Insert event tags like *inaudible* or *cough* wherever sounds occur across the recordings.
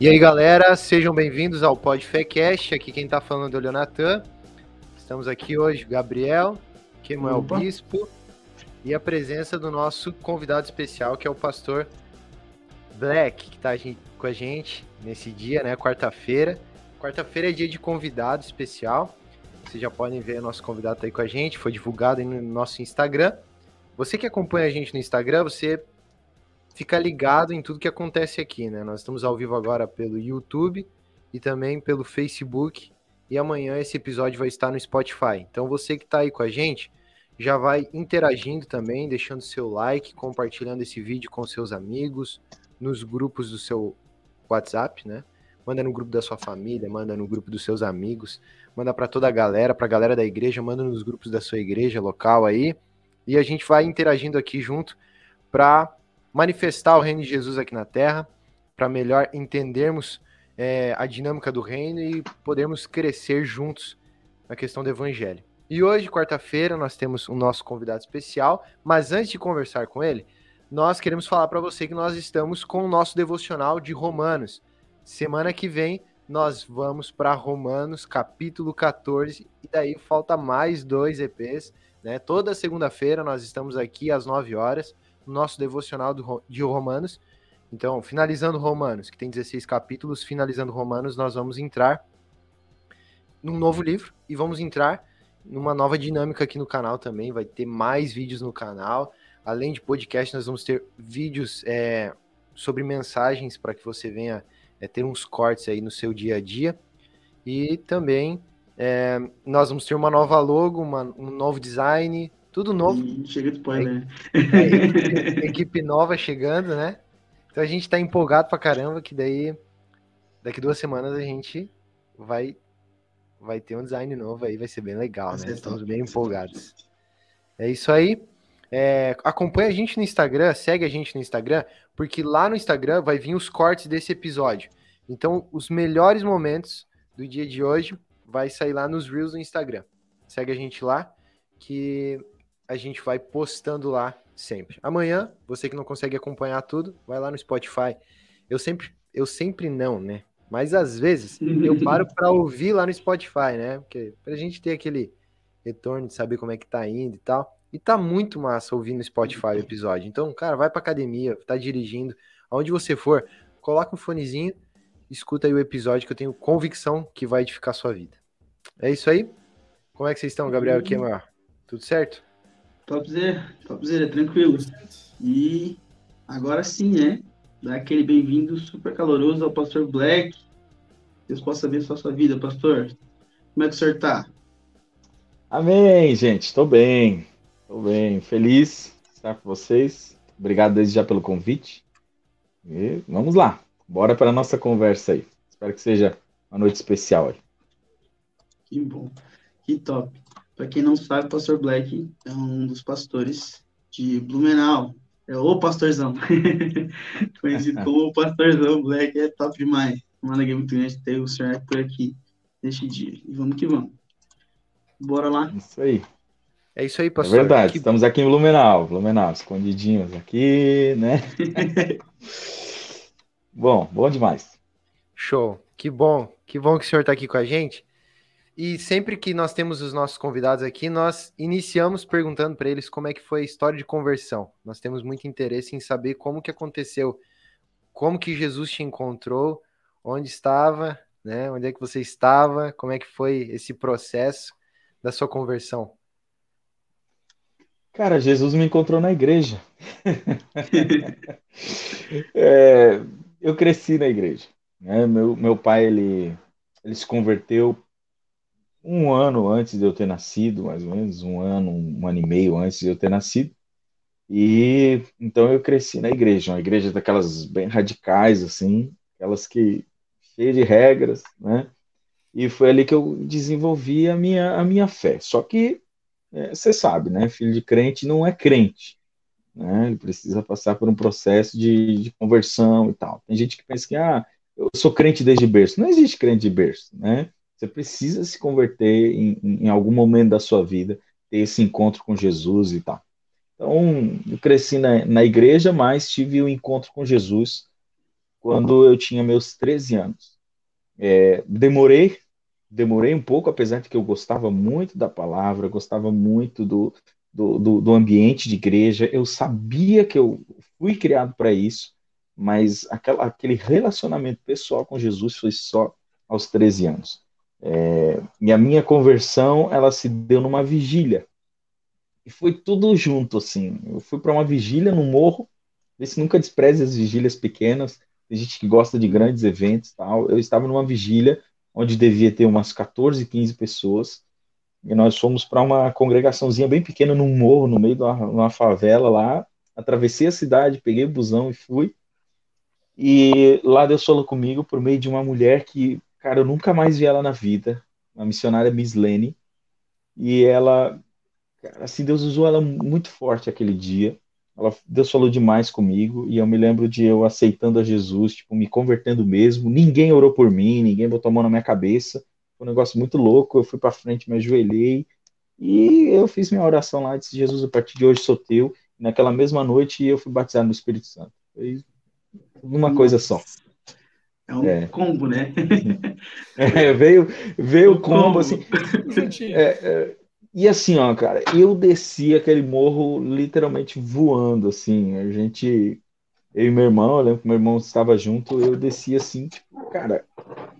E aí, galera, sejam bem-vindos ao Podfecast. Aqui quem está falando é o Leonatan. Estamos aqui hoje, Gabriel, Kemuel Bispo e a presença do nosso convidado especial, que é o pastor Black, que está com a gente nesse dia, né? Quarta-feira. Quarta-feira é dia de convidado especial. Vocês já podem ver nosso convidado tá aí com a gente, foi divulgado no nosso Instagram. Você que acompanha a gente no Instagram, você fica ligado em tudo que acontece aqui, né? Nós estamos ao vivo agora pelo YouTube e também pelo Facebook. E amanhã esse episódio vai estar no Spotify. Então você que está aí com a gente, já vai interagindo também, deixando seu like, compartilhando esse vídeo com seus amigos, nos grupos do seu WhatsApp, né? Manda no grupo da sua família, manda no grupo dos seus amigos, manda para toda a galera, para a galera da igreja, manda nos grupos da sua igreja local aí. E a gente vai interagindo aqui junto para manifestar o reino de Jesus aqui na Terra, para melhor entendermos é, a dinâmica do reino e podermos crescer juntos na questão do evangelho. E hoje, quarta-feira, nós temos o nosso convidado especial, mas antes de conversar com ele, nós queremos falar para você que nós estamos com o nosso devocional de Romanos. Semana que vem nós vamos para Romanos, capítulo 14, e daí falta mais dois EPs, né? Toda segunda-feira nós estamos aqui às 9 horas nosso devocional do, de Romanos. Então, finalizando Romanos, que tem 16 capítulos, finalizando Romanos, nós vamos entrar num novo livro e vamos entrar numa nova dinâmica aqui no canal também. Vai ter mais vídeos no canal. Além de podcast, nós vamos ter vídeos é, sobre mensagens para que você venha é, ter uns cortes aí no seu dia a dia. E também é, nós vamos ter uma nova logo, uma, um novo design, tudo novo. chega de spoiler. É, *laughs* equipe, nova chegando, né? Então a gente tá empolgado pra caramba, que daí daqui duas semanas a gente vai vai ter um design novo aí, vai ser bem legal, né? Estamos bem empolgados. É isso aí. É, acompanha a gente no Instagram, segue a gente no Instagram, porque lá no Instagram vai vir os cortes desse episódio. Então, os melhores momentos do dia de hoje vai sair lá nos Reels do Instagram. Segue a gente lá, que a gente vai postando lá sempre. Amanhã, você que não consegue acompanhar tudo, vai lá no Spotify. Eu sempre, eu sempre não, né? Mas às vezes eu *laughs* paro para ouvir lá no Spotify, né? Porque pra gente ter aquele retorno de saber como é que tá indo e tal. E tá muito massa ouvir no Spotify o episódio. Então, cara, vai pra academia, tá dirigindo, aonde você for, coloca um fonezinho, escuta aí o episódio que eu tenho convicção que vai edificar a sua vida. É isso aí? Como é que vocês estão, Gabriel? Aqui, maior? Tudo certo? Topzera, topzera, tranquilo. E agora sim, né? Dá aquele bem-vindo super caloroso ao Pastor Black. Deus possa abençoar sua vida, pastor. Como é que o senhor tá? Amém, gente. Estou bem. Estou bem. Feliz de estar com vocês. Obrigado desde já pelo convite. E vamos lá. Bora para a nossa conversa aí. Espero que seja uma noite especial aí. Que bom. Que top. Para quem não sabe, o pastor Black é um dos pastores de Blumenau. É o pastorzão. *laughs* Conhecido *laughs* como o pastorzão Black. É top demais. Uma alegria muito grande ter o senhor por aqui neste dia. E vamos que vamos. Bora lá. Isso aí. É isso aí, pastor. É verdade, que... estamos aqui em Blumenau, Blumenau, escondidinhos aqui, né? *laughs* bom, bom demais. Show. Que bom, que bom que o senhor está aqui com a gente. E sempre que nós temos os nossos convidados aqui, nós iniciamos perguntando para eles como é que foi a história de conversão. Nós temos muito interesse em saber como que aconteceu, como que Jesus te encontrou, onde estava, né? Onde é que você estava, como é que foi esse processo da sua conversão? Cara, Jesus me encontrou na igreja. *laughs* é, eu cresci na igreja. Né? Meu, meu pai ele, ele se converteu um ano antes de eu ter nascido, mais ou menos, um ano, um ano e meio antes de eu ter nascido. E então eu cresci na igreja, uma igreja daquelas bem radicais, assim, aquelas que cheia de regras, né? E foi ali que eu desenvolvi a minha, a minha fé. Só que é, você sabe, né? Filho de crente não é crente, né? Ele precisa passar por um processo de, de conversão e tal. Tem gente que pensa que ah, eu sou crente desde berço. Não existe crente de berço, né? Você precisa se converter em, em algum momento da sua vida, ter esse encontro com Jesus e tal. Então, eu cresci na, na igreja, mas tive o um encontro com Jesus quando eu tinha meus 13 anos. É, demorei, demorei um pouco, apesar de que eu gostava muito da palavra, gostava muito do, do, do, do ambiente de igreja, eu sabia que eu fui criado para isso, mas aquela, aquele relacionamento pessoal com Jesus foi só aos 13 anos. É, e a minha conversão, ela se deu numa vigília. E foi tudo junto, assim. Eu fui para uma vigília no morro, vê se nunca despreze as vigílias pequenas, tem gente que gosta de grandes eventos tal. Eu estava numa vigília onde devia ter umas 14, 15 pessoas, e nós fomos para uma congregaçãozinha bem pequena num morro, no meio de uma, uma favela lá, atravessei a cidade, peguei o busão e fui, e lá Deus falou comigo por meio de uma mulher que Cara, eu nunca mais vi ela na vida. A missionária Miss Lenny. E ela, cara, assim, Deus usou ela muito forte aquele dia. Ela, Deus falou demais comigo. E eu me lembro de eu aceitando a Jesus, tipo, me convertendo mesmo. Ninguém orou por mim, ninguém botou a mão na minha cabeça. Foi um negócio muito louco. Eu fui para frente, me ajoelhei. E eu fiz minha oração lá, disse, Jesus, a partir de hoje sou teu. E naquela mesma noite eu fui batizado no Espírito Santo. Foi uma coisa só. É um é. combo, né? *laughs* É, veio veio o combo, combo, assim. É, é, e assim, ó, cara, eu desci aquele morro literalmente voando, assim. A gente, eu e meu irmão, eu lembro que meu irmão estava junto, eu desci assim, tipo, cara,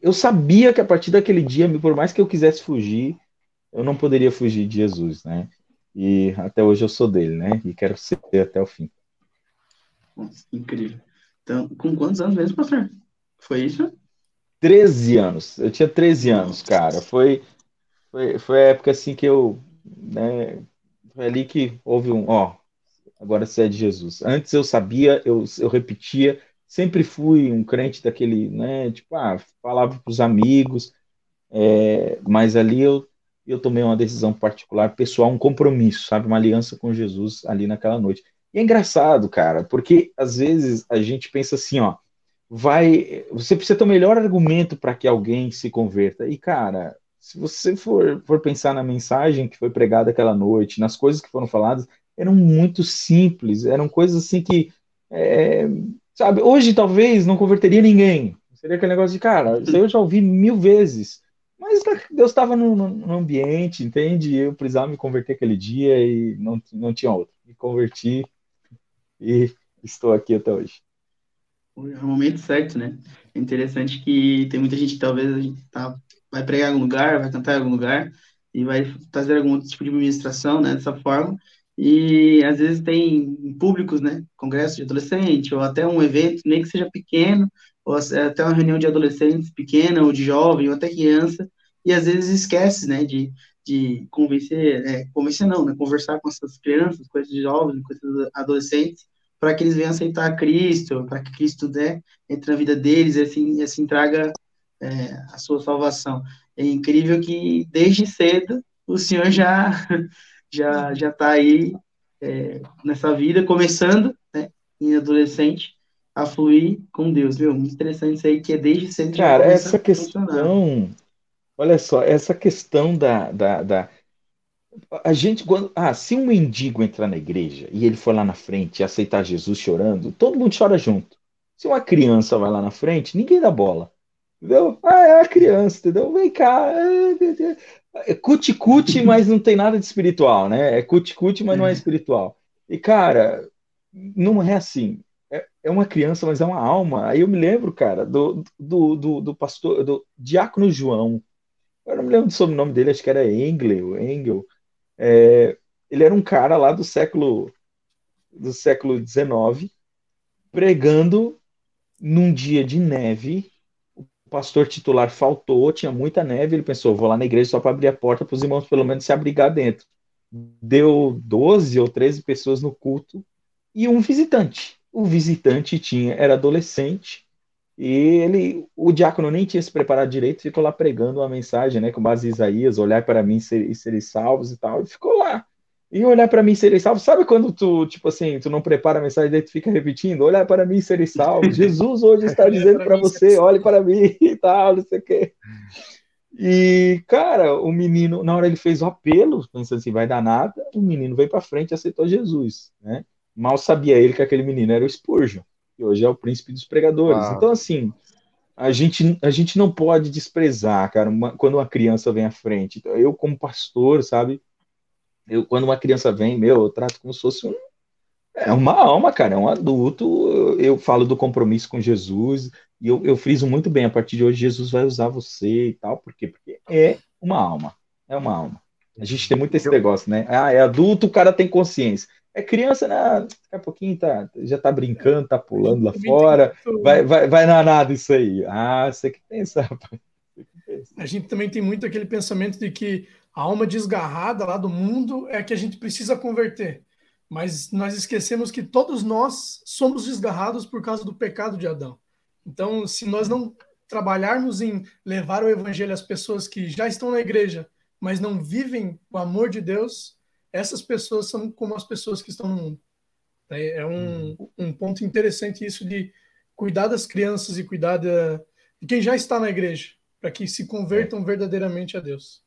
eu sabia que a partir daquele dia, por mais que eu quisesse fugir, eu não poderia fugir de Jesus, né? E até hoje eu sou dele, né? E quero ser até o fim. Nossa, incrível. Então, com quantos anos mesmo, pastor? Foi isso? 13 anos. Eu tinha 13 anos, cara. Foi, foi, foi a época assim que eu. Né, foi ali que houve um. Ó, agora você é de Jesus. Antes eu sabia, eu, eu repetia. Sempre fui um crente daquele, né? Tipo, ah, falava para os amigos. É, mas ali eu, eu tomei uma decisão particular, pessoal, um compromisso, sabe? Uma aliança com Jesus ali naquela noite. E é engraçado, cara, porque às vezes a gente pensa assim, ó vai. Você precisa ter o melhor argumento para que alguém se converta. E, cara, se você for, for pensar na mensagem que foi pregada aquela noite, nas coisas que foram faladas, eram muito simples, eram coisas assim que. É, sabe, hoje talvez não converteria ninguém. Seria aquele negócio de, cara, isso aí eu já ouvi mil vezes. Mas Deus estava no, no, ambiente, entende? Eu precisava me converter aquele dia e não, não tinha outro. Me converti e estou aqui até hoje o momento certo, né? É interessante que tem muita gente que talvez a gente tá, vai pregar em algum lugar, vai cantar em algum lugar e vai fazer algum outro tipo de administração, né? Dessa forma. E às vezes tem públicos, né? Congresso de adolescente ou até um evento, nem que seja pequeno, ou até uma reunião de adolescentes pequena ou de jovem ou até criança, e às vezes esquece, né? De, de convencer, é, convencer não, né? Conversar com essas crianças, com esses jovens, com esses adolescentes, para que eles venham aceitar Cristo, para que Cristo né, entre na vida deles e assim, assim traga é, a sua salvação. É incrível que desde cedo o Senhor já *laughs* já já está aí é, nessa vida, começando né, em adolescente a fluir com Deus, viu? Muito interessante isso aí, que é desde cedo. Cara, essa questão, olha só, essa questão da, da, da a gente, quando, ah, se um mendigo entrar na igreja e ele for lá na frente e aceitar Jesus chorando, todo mundo chora junto. Se uma criança vai lá na frente, ninguém dá bola. Entendeu? Ah, é a criança, entendeu? Vem cá. É cuti-cuti, *laughs* mas não tem nada de espiritual, né? É cuti-cuti, mas não é espiritual. E, cara, não é assim. É, é uma criança, mas é uma alma. Aí eu me lembro, cara, do, do, do, do pastor, do Diácono João. Eu não me lembro do sobrenome dele, acho que era Engel, Engel é, ele era um cara lá do século do século XIX, pregando num dia de neve. O pastor titular faltou, tinha muita neve. Ele pensou: vou lá na igreja só para abrir a porta para os irmãos pelo menos se abrigar dentro. Deu 12 ou 13 pessoas no culto e um visitante. O visitante tinha era adolescente e ele, o diácono nem tinha se preparado direito, ficou lá pregando uma mensagem, né, com base em Isaías, olhar para mim e sereis salvos e tal, e ficou lá. E olhar para mim e sereis salvos, sabe quando tu, tipo assim, tu não prepara a mensagem, daí tu fica repetindo, olhar para mim e sereis salvos, *laughs* Jesus hoje está dizendo para você, olhe para mim *laughs* e tal, não sei o quê. E, cara, o menino, na hora ele fez o apelo, pensando assim, vai dar nada, o menino veio para frente e aceitou Jesus, né? Mal sabia ele que aquele menino era o Spurgeon. Que hoje é o príncipe dos pregadores. Uau. Então, assim, a gente, a gente não pode desprezar, cara, uma, quando uma criança vem à frente. Então, eu, como pastor, sabe, eu, quando uma criança vem, meu, eu trato como se fosse um, é uma alma, cara, é um adulto. Eu, eu falo do compromisso com Jesus e eu, eu friso muito bem. A partir de hoje, Jesus vai usar você e tal, por quê? Porque é uma alma, é uma alma. A gente tem muito esse negócio, né? Ah, é adulto, o cara tem consciência. É criança, né? Daqui a pouquinho tá, já tá brincando, tá pulando lá fora. Vai, vai, vai na nada isso aí. Ah, você que pensa, *laughs* rapaz. A gente também tem muito aquele pensamento de que a alma desgarrada lá do mundo é que a gente precisa converter. Mas nós esquecemos que todos nós somos desgarrados por causa do pecado de Adão. Então, se nós não trabalharmos em levar o evangelho às pessoas que já estão na igreja, mas não vivem o amor de Deus, essas pessoas são como as pessoas que estão no mundo. É, é um, uhum. um ponto interessante isso de cuidar das crianças e cuidar de quem já está na igreja, para que se convertam é. verdadeiramente a Deus.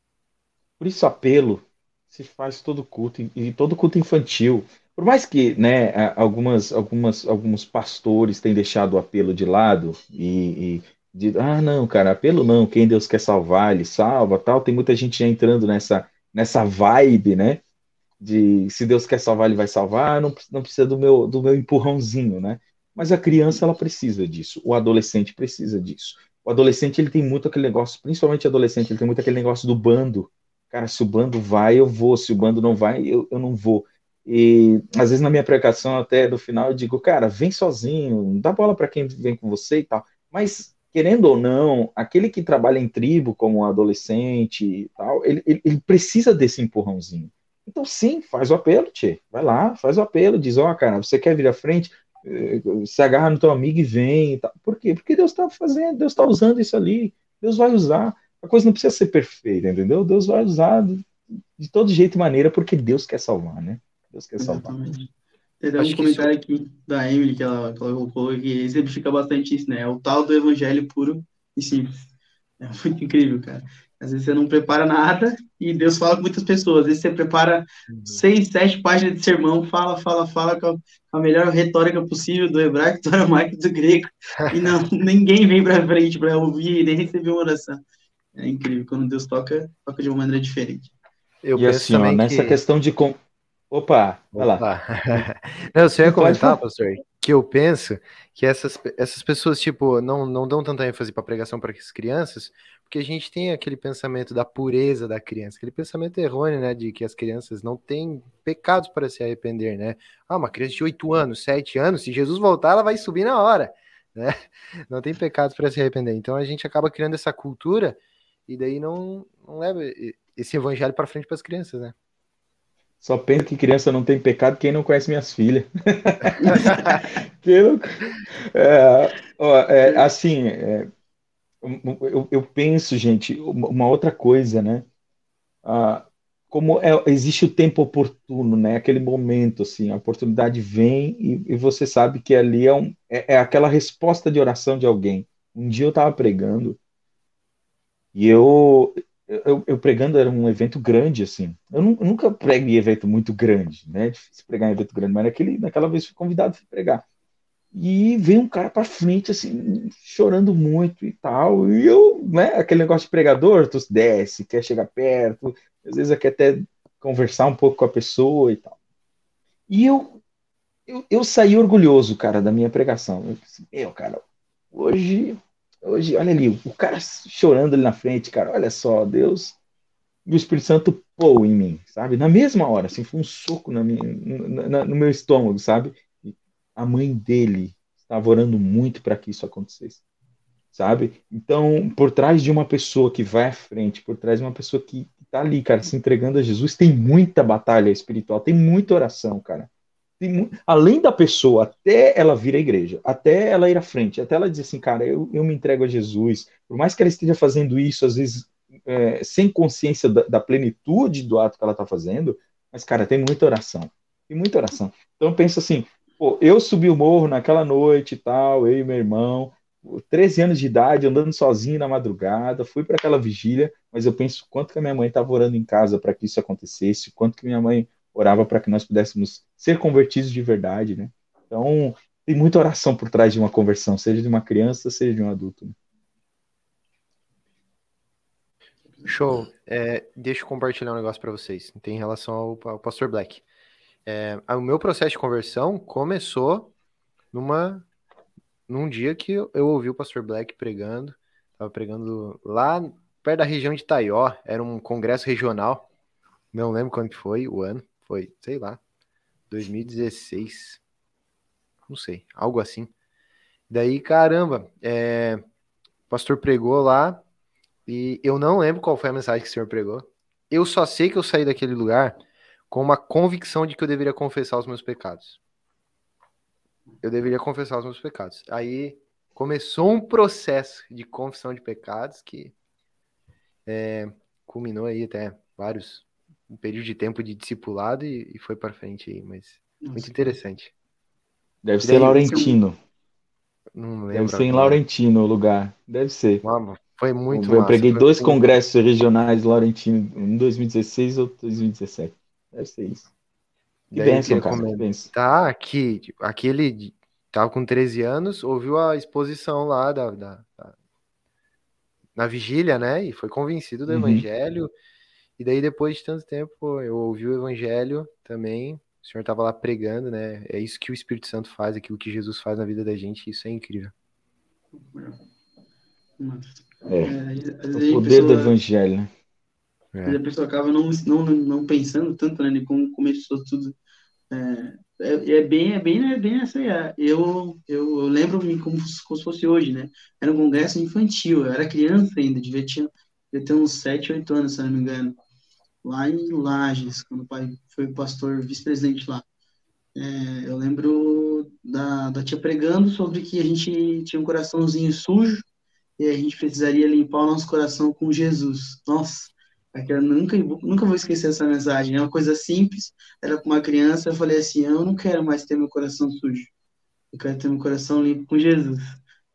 Por isso apelo se faz todo culto e todo culto infantil. Por mais que, né, algumas, algumas, alguns pastores tenham deixado o apelo de lado e, e de, ah, não, cara, apelo não, quem Deus quer salvar, ele salva, tal. Tem muita gente já entrando nessa nessa vibe, né? De se Deus quer salvar, ele vai salvar, não, não precisa do meu do meu empurrãozinho, né? Mas a criança ela precisa disso, o adolescente precisa disso. O adolescente ele tem muito aquele negócio, principalmente adolescente, ele tem muito aquele negócio do bando, cara, se o bando vai, eu vou, se o bando não vai, eu, eu não vou. E às vezes na minha pregação, até no final, eu digo, cara, vem sozinho, dá bola para quem vem com você e tal. Mas, querendo ou não, aquele que trabalha em tribo, como um adolescente e tal, ele, ele, ele precisa desse empurrãozinho. Então, sim, faz o apelo, Tchê. Vai lá, faz o apelo, diz, ó, oh, cara, você quer vir à frente? Eh, se agarra no teu amigo e vem e tal. Por quê? Porque Deus está fazendo, Deus está usando isso ali. Deus vai usar a coisa não precisa ser perfeita, entendeu? Deus vai usar de todo jeito e maneira porque Deus quer salvar, né? Deus quer salvar. Tem um comentário aqui da Emily que ela, que ela colocou que exemplifica bastante isso, né? É o tal do evangelho puro e simples. É muito incrível, cara. Às vezes você não prepara nada e Deus fala com muitas pessoas. Às vezes você prepara uhum. seis, sete páginas de sermão, fala, fala, fala com a, melhor retórica possível do hebraico, do aramaico do grego. E não, *laughs* ninguém vem para frente para ouvir nem receber uma oração. É incrível, quando Deus toca, toca de uma maneira diferente. Eu e assim, ó, nessa que... questão de. Com... Opa, vai lá. *laughs* não, você ia comentar, pastor, que eu penso que essas, essas pessoas, tipo, não, não dão tanta ênfase para pregação para as crianças, porque a gente tem aquele pensamento da pureza da criança, aquele pensamento errôneo, né, de que as crianças não têm pecados para se arrepender, né? Ah, uma criança de 8 anos, 7 anos, se Jesus voltar, ela vai subir na hora, *laughs* né? Não tem pecados para se arrepender. Então a gente acaba criando essa cultura e daí não, não leva esse evangelho para frente para as crianças, né? Só pensa que criança não tem pecado quem não conhece minhas filhas. *laughs* não... é, ó, é, assim, é, eu, eu, penso, gente, uma outra coisa, né? Ah, como é, existe o tempo oportuno, né? Aquele momento, assim, a oportunidade vem e, e você sabe que ali é, um, é, é aquela resposta de oração de alguém. Um dia eu estava pregando e eu, eu, eu, pregando era um evento grande, assim. Eu nunca prego em evento muito grande, né? É difícil pregar em evento grande, mas naquele, naquela vez fui convidado para pregar. E veio um cara para frente, assim, chorando muito e tal. E eu, né, aquele negócio de pregador, tu desce, quer chegar perto, às vezes quer até conversar um pouco com a pessoa e tal. E eu, eu, eu saí orgulhoso, cara, da minha pregação. Eu meu, cara, hoje Hoje, olha ali, o cara chorando ali na frente, cara, olha só, Deus e o Espírito Santo pô em mim, sabe? Na mesma hora, assim, foi um soco na minha, na, no meu estômago, sabe? A mãe dele estava orando muito para que isso acontecesse, sabe? Então, por trás de uma pessoa que vai à frente, por trás de uma pessoa que está ali, cara, se entregando a Jesus, tem muita batalha espiritual, tem muita oração, cara tem, além da pessoa, até ela vir à igreja, até ela ir à frente, até ela dizer assim, cara, eu, eu me entrego a Jesus, por mais que ela esteja fazendo isso, às vezes, é, sem consciência da, da, plenitude do ato que ela está fazendo, mas, cara, tem muita oração, tem muita oração. Então, eu penso assim, pô, eu subi o morro naquela noite e tal, eu e meu irmão, 13 anos de idade, andando sozinho na madrugada, fui para aquela vigília, mas eu penso quanto que a minha mãe estava orando em casa para que isso acontecesse, quanto que minha mãe orava para que nós pudéssemos ser convertidos de verdade, né? Então, tem muita oração por trás de uma conversão, seja de uma criança, seja de um adulto. Né? Show. É, deixa eu compartilhar um negócio para vocês. Tem relação ao, ao Pastor Black. É, o meu processo de conversão começou numa num dia que eu, ouvi o Pastor Black pregando. Tava pregando lá perto da região de Taió. Era um congresso regional. Não lembro quando que foi, o ano. Foi, sei lá, 2016. Não sei, algo assim. Daí, caramba, é, o pastor pregou lá e eu não lembro qual foi a mensagem que o senhor pregou. Eu só sei que eu saí daquele lugar com uma convicção de que eu deveria confessar os meus pecados. Eu deveria confessar os meus pecados. Aí começou um processo de confissão de pecados que é, culminou aí até vários um período de tempo de discipulado e, e foi para frente aí, mas Nossa. muito interessante. Deve ser Laurentino. Não lembro. Deve ser em Laurentino o lugar. Deve ser. foi muito Eu massa, preguei foi dois muito... congressos regionais Laurentino, em 2016 ou 2017. Deve ser isso. Que Daí bênção, que cara. bênção. Tá aqui, tipo, aquele tava com 13 anos, ouviu a exposição lá da, da- da- na vigília, né? E foi convencido do Uhum. evangelho. E daí depois de tanto tempo eu ouvi o evangelho também. O senhor tava lá pregando, né? É isso que o Espírito Santo faz, aquilo que Jesus faz na vida da gente, isso é incrível. É. É, vezes O poder do pessoa- evangelho, né? Vezes a pessoa acaba não, não, não pensando tanto, né, como começou tudo. É, é, é bem, é bem, é bem é. Eu, eu, eu lembro-me como, como se fosse hoje, né? Era um congresso infantil, eu era criança ainda, devia, tinha, devia ter uns 7, 8 anos, se não me engano. Lá em Lages, quando o pai foi pastor, vice-presidente lá. É, eu lembro da, da tia pregando sobre que a gente tinha um coraçãozinho sujo e a gente precisaria limpar o nosso coração com Jesus. Nossa, aquela, nunca, nunca vou esquecer essa mensagem. É uma coisa simples. Era com uma criança, eu falei assim: eu não quero mais ter meu coração sujo. Eu quero ter meu coração limpo com Jesus.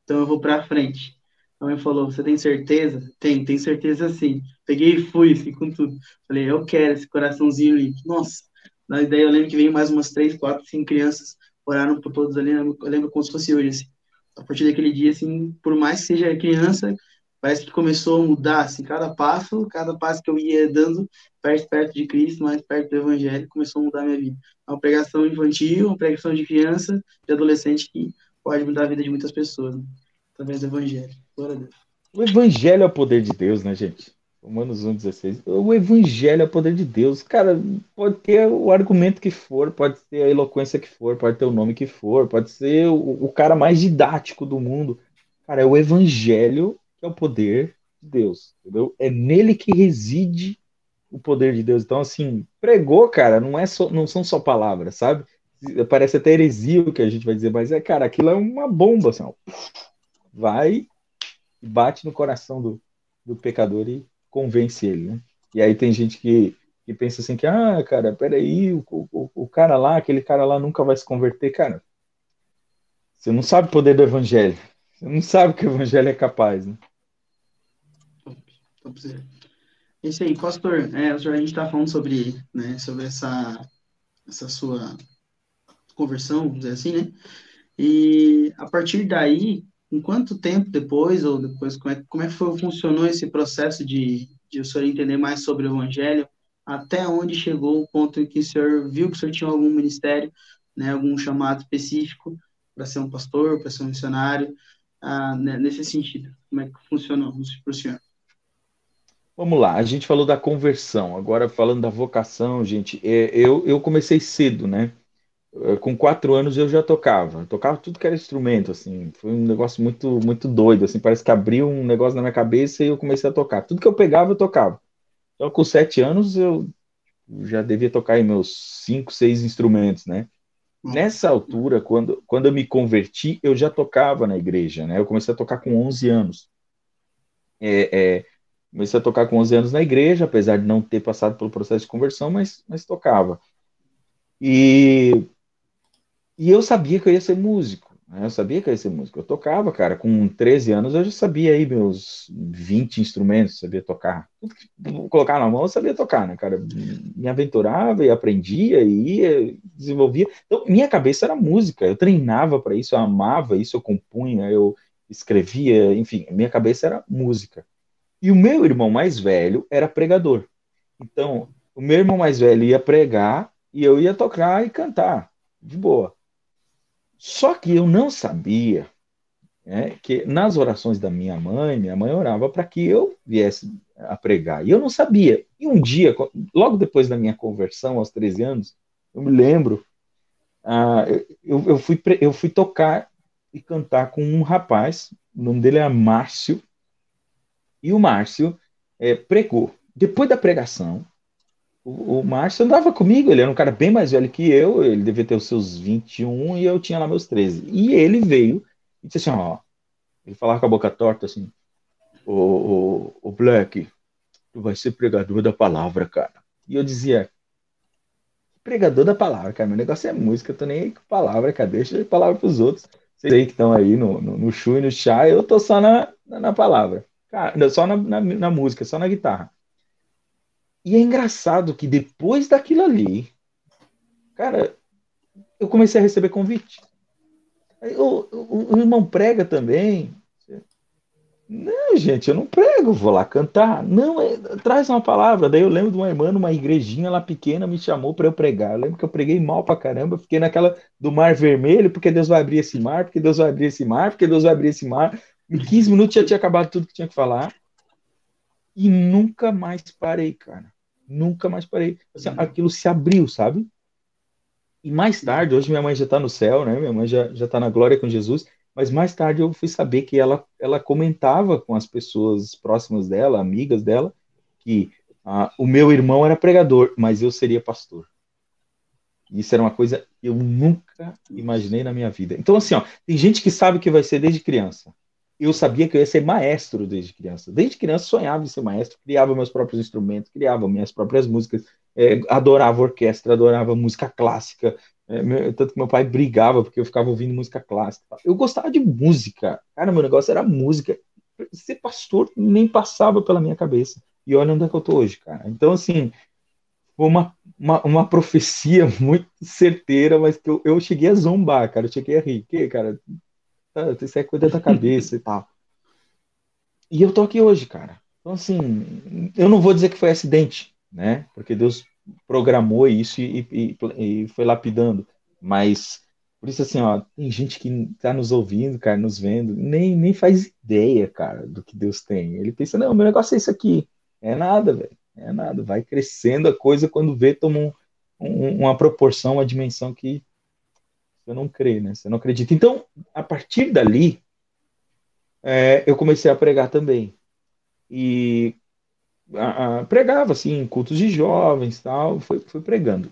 Então eu vou pra frente. A mãe falou: Você tem certeza? Tem, tem certeza sim. Peguei e fui, assim, com tudo. Falei: Eu quero esse coraçãozinho limpo. Nossa, na ideia eu lembro que veio mais umas três, quatro, cinco crianças, oraram por todos ali. Eu lembro como se fosse hoje, assim. A partir daquele dia, assim, por mais que seja criança, parece que começou a mudar, assim, cada passo, cada passo que eu ia dando perto, perto de Cristo, mais perto do Evangelho, começou a mudar a minha vida. É uma pregação infantil, uma pregação de criança, de adolescente, que pode mudar a vida de muitas pessoas, né? através do Evangelho. Glória a Deus. O evangelho é o poder de Deus, né, gente? Romanos 1,16. O evangelho é o poder de Deus. Cara, pode ter o argumento que for, pode ter a eloquência que for, pode ter o nome que for, pode ser o, o cara mais didático do mundo. Cara, é o evangelho que é o poder de Deus, entendeu? É nele que reside o poder de Deus. Então, assim, pregou, cara, não, é só, não são só palavras, sabe? Parece até heresia o que a gente vai dizer, mas é, cara, aquilo é uma bomba, assim, ó. Vai e bate no coração do, do pecador e convence ele, né? E aí tem gente que, que pensa assim que, ah, cara, peraí, o, o, o cara lá, aquele cara lá nunca vai se converter, cara. Você não sabe o poder do evangelho. Você não sabe que o evangelho é capaz, né? Top zero. Esse aí, pastor, é, a gente está falando sobre, né, sobre essa, essa sua conversão, vamos dizer assim, né? E a partir daí, em quanto tempo depois, ou depois, como é, como é que foi, funcionou esse processo de, de o senhor entender mais sobre o Evangelho, até onde chegou o ponto em que o senhor viu que o senhor tinha algum ministério, né, algum chamado específico para ser um pastor, para ser um missionário, ah, né, nesse sentido? Como é que funcionou para o senhor? Vamos lá, a gente falou da conversão, agora falando da vocação, gente, é, eu, eu comecei cedo, né? Com quatro anos eu já tocava, tocava tudo que era instrumento, assim, foi um negócio muito, muito doido, assim, parece que abriu um negócio na minha cabeça e eu comecei a tocar. Tudo que eu pegava, eu tocava. Então, com sete anos, eu já devia tocar em meus cinco, seis instrumentos, né? Nessa altura, quando, quando eu me converti, eu já tocava na igreja, né? Eu comecei a tocar com 11 anos. É, é, comecei a tocar com 11 anos na igreja, apesar de não ter passado pelo processo de conversão, mas, mas tocava. E, e eu sabia que eu ia ser músico. Né? Eu sabia que eu ia ser músico. Eu tocava, cara. Com 13 anos eu já sabia aí meus 20 instrumentos, sabia tocar. Tudo que colocar na mão eu sabia tocar, né, cara? Me aventurava e aprendia e ia, desenvolvia. Então, minha cabeça era música. Eu treinava para isso, eu amava isso, eu compunha, eu escrevia, enfim, minha cabeça era música. E o meu irmão mais velho era pregador. Então, o meu irmão mais velho ia pregar e eu ia tocar e cantar, de boa. Só que eu não sabia né, que nas orações da minha mãe, minha mãe orava para que eu viesse a pregar. E eu não sabia. E um dia, logo depois da minha conversão, aos 13 anos, eu me lembro, uh, eu, eu, fui, eu fui tocar e cantar com um rapaz, o nome dele era Márcio, e o Márcio é, pregou. Depois da pregação, o, o Márcio andava comigo, ele era um cara bem mais velho que eu, ele devia ter os seus 21 e eu tinha lá meus 13. E ele veio e disse assim: ó, ele falava com a boca torta assim: o Black, tu vai ser pregador da palavra, cara. E eu dizia: pregador da palavra, cara, meu negócio é música, eu tô nem aí com palavra, cara, deixa a palavra pros outros. Vocês aí que estão aí no, no, no chu e no chá, eu tô só na, na, na palavra. Cara, só na, na, na música, só na guitarra. E é engraçado que depois daquilo ali, cara, eu comecei a receber convite. O, o, irmão prega também. Não, gente, eu não prego, vou lá cantar. Não, é, traz uma palavra. Daí eu lembro de uma irmã numa igrejinha lá pequena me chamou para eu pregar. Eu lembro que eu preguei mal pra caramba, fiquei naquela do mar vermelho, porque Deus vai abrir esse mar, porque Deus vai abrir esse mar, porque Deus vai abrir esse mar. Em 15 minutos já tinha acabado tudo que tinha que falar. E nunca mais parei, cara. Nunca mais parei. Assim, uhum. aquilo se abriu, sabe? E mais tarde, hoje minha mãe já está no céu, né? Minha mãe já já está na glória com Jesus. Mas mais tarde eu fui saber que ela ela comentava com as pessoas próximas dela, amigas dela, que ah, o meu irmão era pregador, mas eu seria pastor. Isso era uma coisa que eu nunca imaginei na minha vida. Então, assim, ó, tem gente que sabe que vai ser desde criança eu sabia que eu ia ser maestro desde criança. Desde criança sonhava em ser maestro, criava meus próprios instrumentos, criava minhas próprias músicas, é, adorava orquestra, adorava música clássica. É, meu, tanto que meu pai brigava porque eu ficava ouvindo música clássica. Eu gostava de música. Cara, meu negócio era música. Ser pastor nem passava pela minha cabeça. E olha onde é que eu tô hoje, cara. Então, assim, foi uma, uma, uma profecia *laughs* muito certeira, mas que eu, eu cheguei a zombar, cara. Eu cheguei a rir. Que, cara, ah, você cuida da cabeça e tal. E eu tô aqui hoje, cara. Então, assim, eu não vou dizer que foi acidente, né? Porque Deus programou isso e, e, e foi lapidando. Mas, por isso, assim, ó, tem gente que tá nos ouvindo, cara, nos vendo, nem, nem faz ideia, cara, do que Deus tem. Ele pensa, não, meu negócio é isso aqui. É nada, velho. É nada. Vai crescendo a coisa quando vê, toma um, um, uma proporção, uma dimensão que você não crê, né? Você não acredita. Então, a partir dali, é, eu comecei a pregar também. E a, a, pregava, assim, em cultos de jovens tal, fui, fui pregando.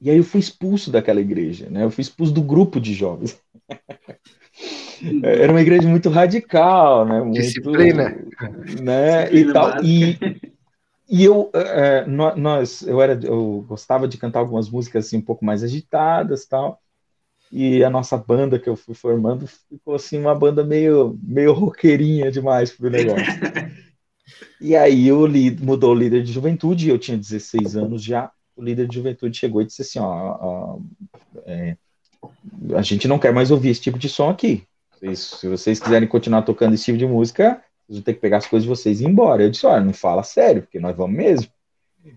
E aí eu fui expulso daquela igreja, né? Eu fui expulso do grupo de jovens. *laughs* Era uma igreja muito radical, né? Muito, Disciplina. Né? Disciplina e tal. E, e eu, é, é nós, eu era, eu gostava de cantar algumas músicas assim um pouco mais agitadas, tal e a nossa banda que eu fui formando ficou assim uma banda meio meio roqueirinha demais pro negócio. *laughs* e aí o mudou o líder de juventude, eu tinha 16 anos já, o líder de juventude chegou e disse assim, ó, ó é, a gente não quer mais ouvir esse tipo de som aqui. Se vocês quiserem continuar tocando esse tipo de música, vocês vão ter que pegar as coisas de vocês e ir embora. Eu disse, olha, não fala sério, porque nós vamos mesmo.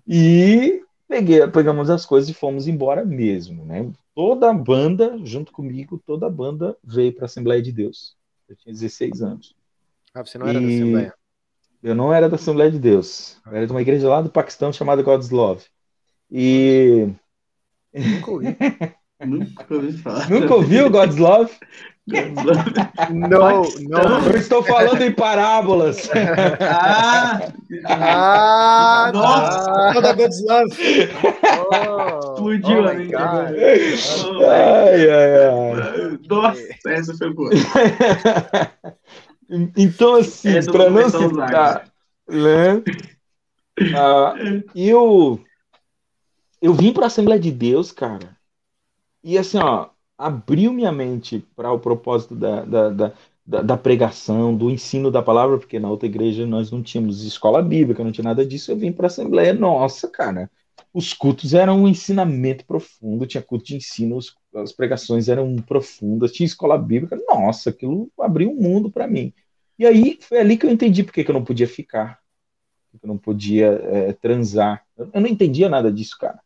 E peguei, pegamos as coisas e fomos embora mesmo, né? Toda a banda, junto comigo, toda a banda veio para a Assembleia de Deus. Eu tinha 16 anos. Ah, você não era e... da Assembleia? Eu não era da Assembleia de Deus. Eu era de uma igreja lá do Paquistão chamada God's Love. E. Nunca ouvi. *laughs* Nunca ouvi falar. Nunca ouviu God's Love? Não, não. Eu estou falando em parábolas. Ah! Ah! Nossa! Toda God's Love. Oh, *laughs* Explodiu oh ali. Ai, ai, ai. Nossa, essa foi boa. *laughs* Então, assim, para não citar, né? *laughs* Ah, eu, eu vim para a Assembleia de Deus, cara. E assim, ó, abriu minha mente para o propósito da, da, da, da, pregação, do ensino da palavra, porque na outra igreja nós não tínhamos escola bíblica, não tinha nada disso. Eu vim para a Assembleia, nossa, cara, os cultos eram um ensinamento profundo, tinha culto de ensino, as pregações eram profundas, tinha escola bíblica, nossa, aquilo abriu um mundo para mim. E aí foi ali que eu entendi porque que eu não podia ficar, porque eu não podia é, transar. Eu não entendia nada disso, cara.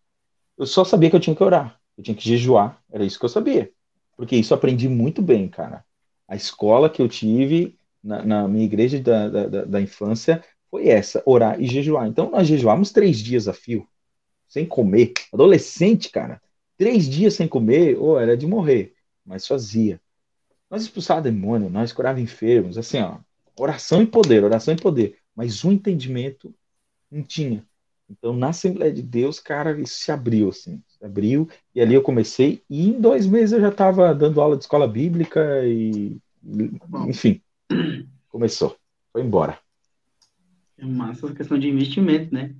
Eu só sabia que eu tinha que orar, eu tinha que jejuar, era isso que eu sabia. Porque isso aprendi muito bem, cara. A escola que eu tive na, na minha igreja da, da, da infância foi essa, orar e jejuar. Então nós jejuamos três dias a fio sem comer. Adolescente, cara, três dias sem comer, ou oh, era de morrer, mas fazia. Nós expulsávamos demônio, nós curávamos enfermos, assim, ó, oração e poder, oração e poder, mas um entendimento não tinha. Então, na Assembleia de Deus, cara, isso se abriu, assim, se abriu, e ali eu comecei, e em dois meses eu já estava dando aula de escola bíblica, e, enfim, começou, foi embora. É massa essa questão de investimento, né?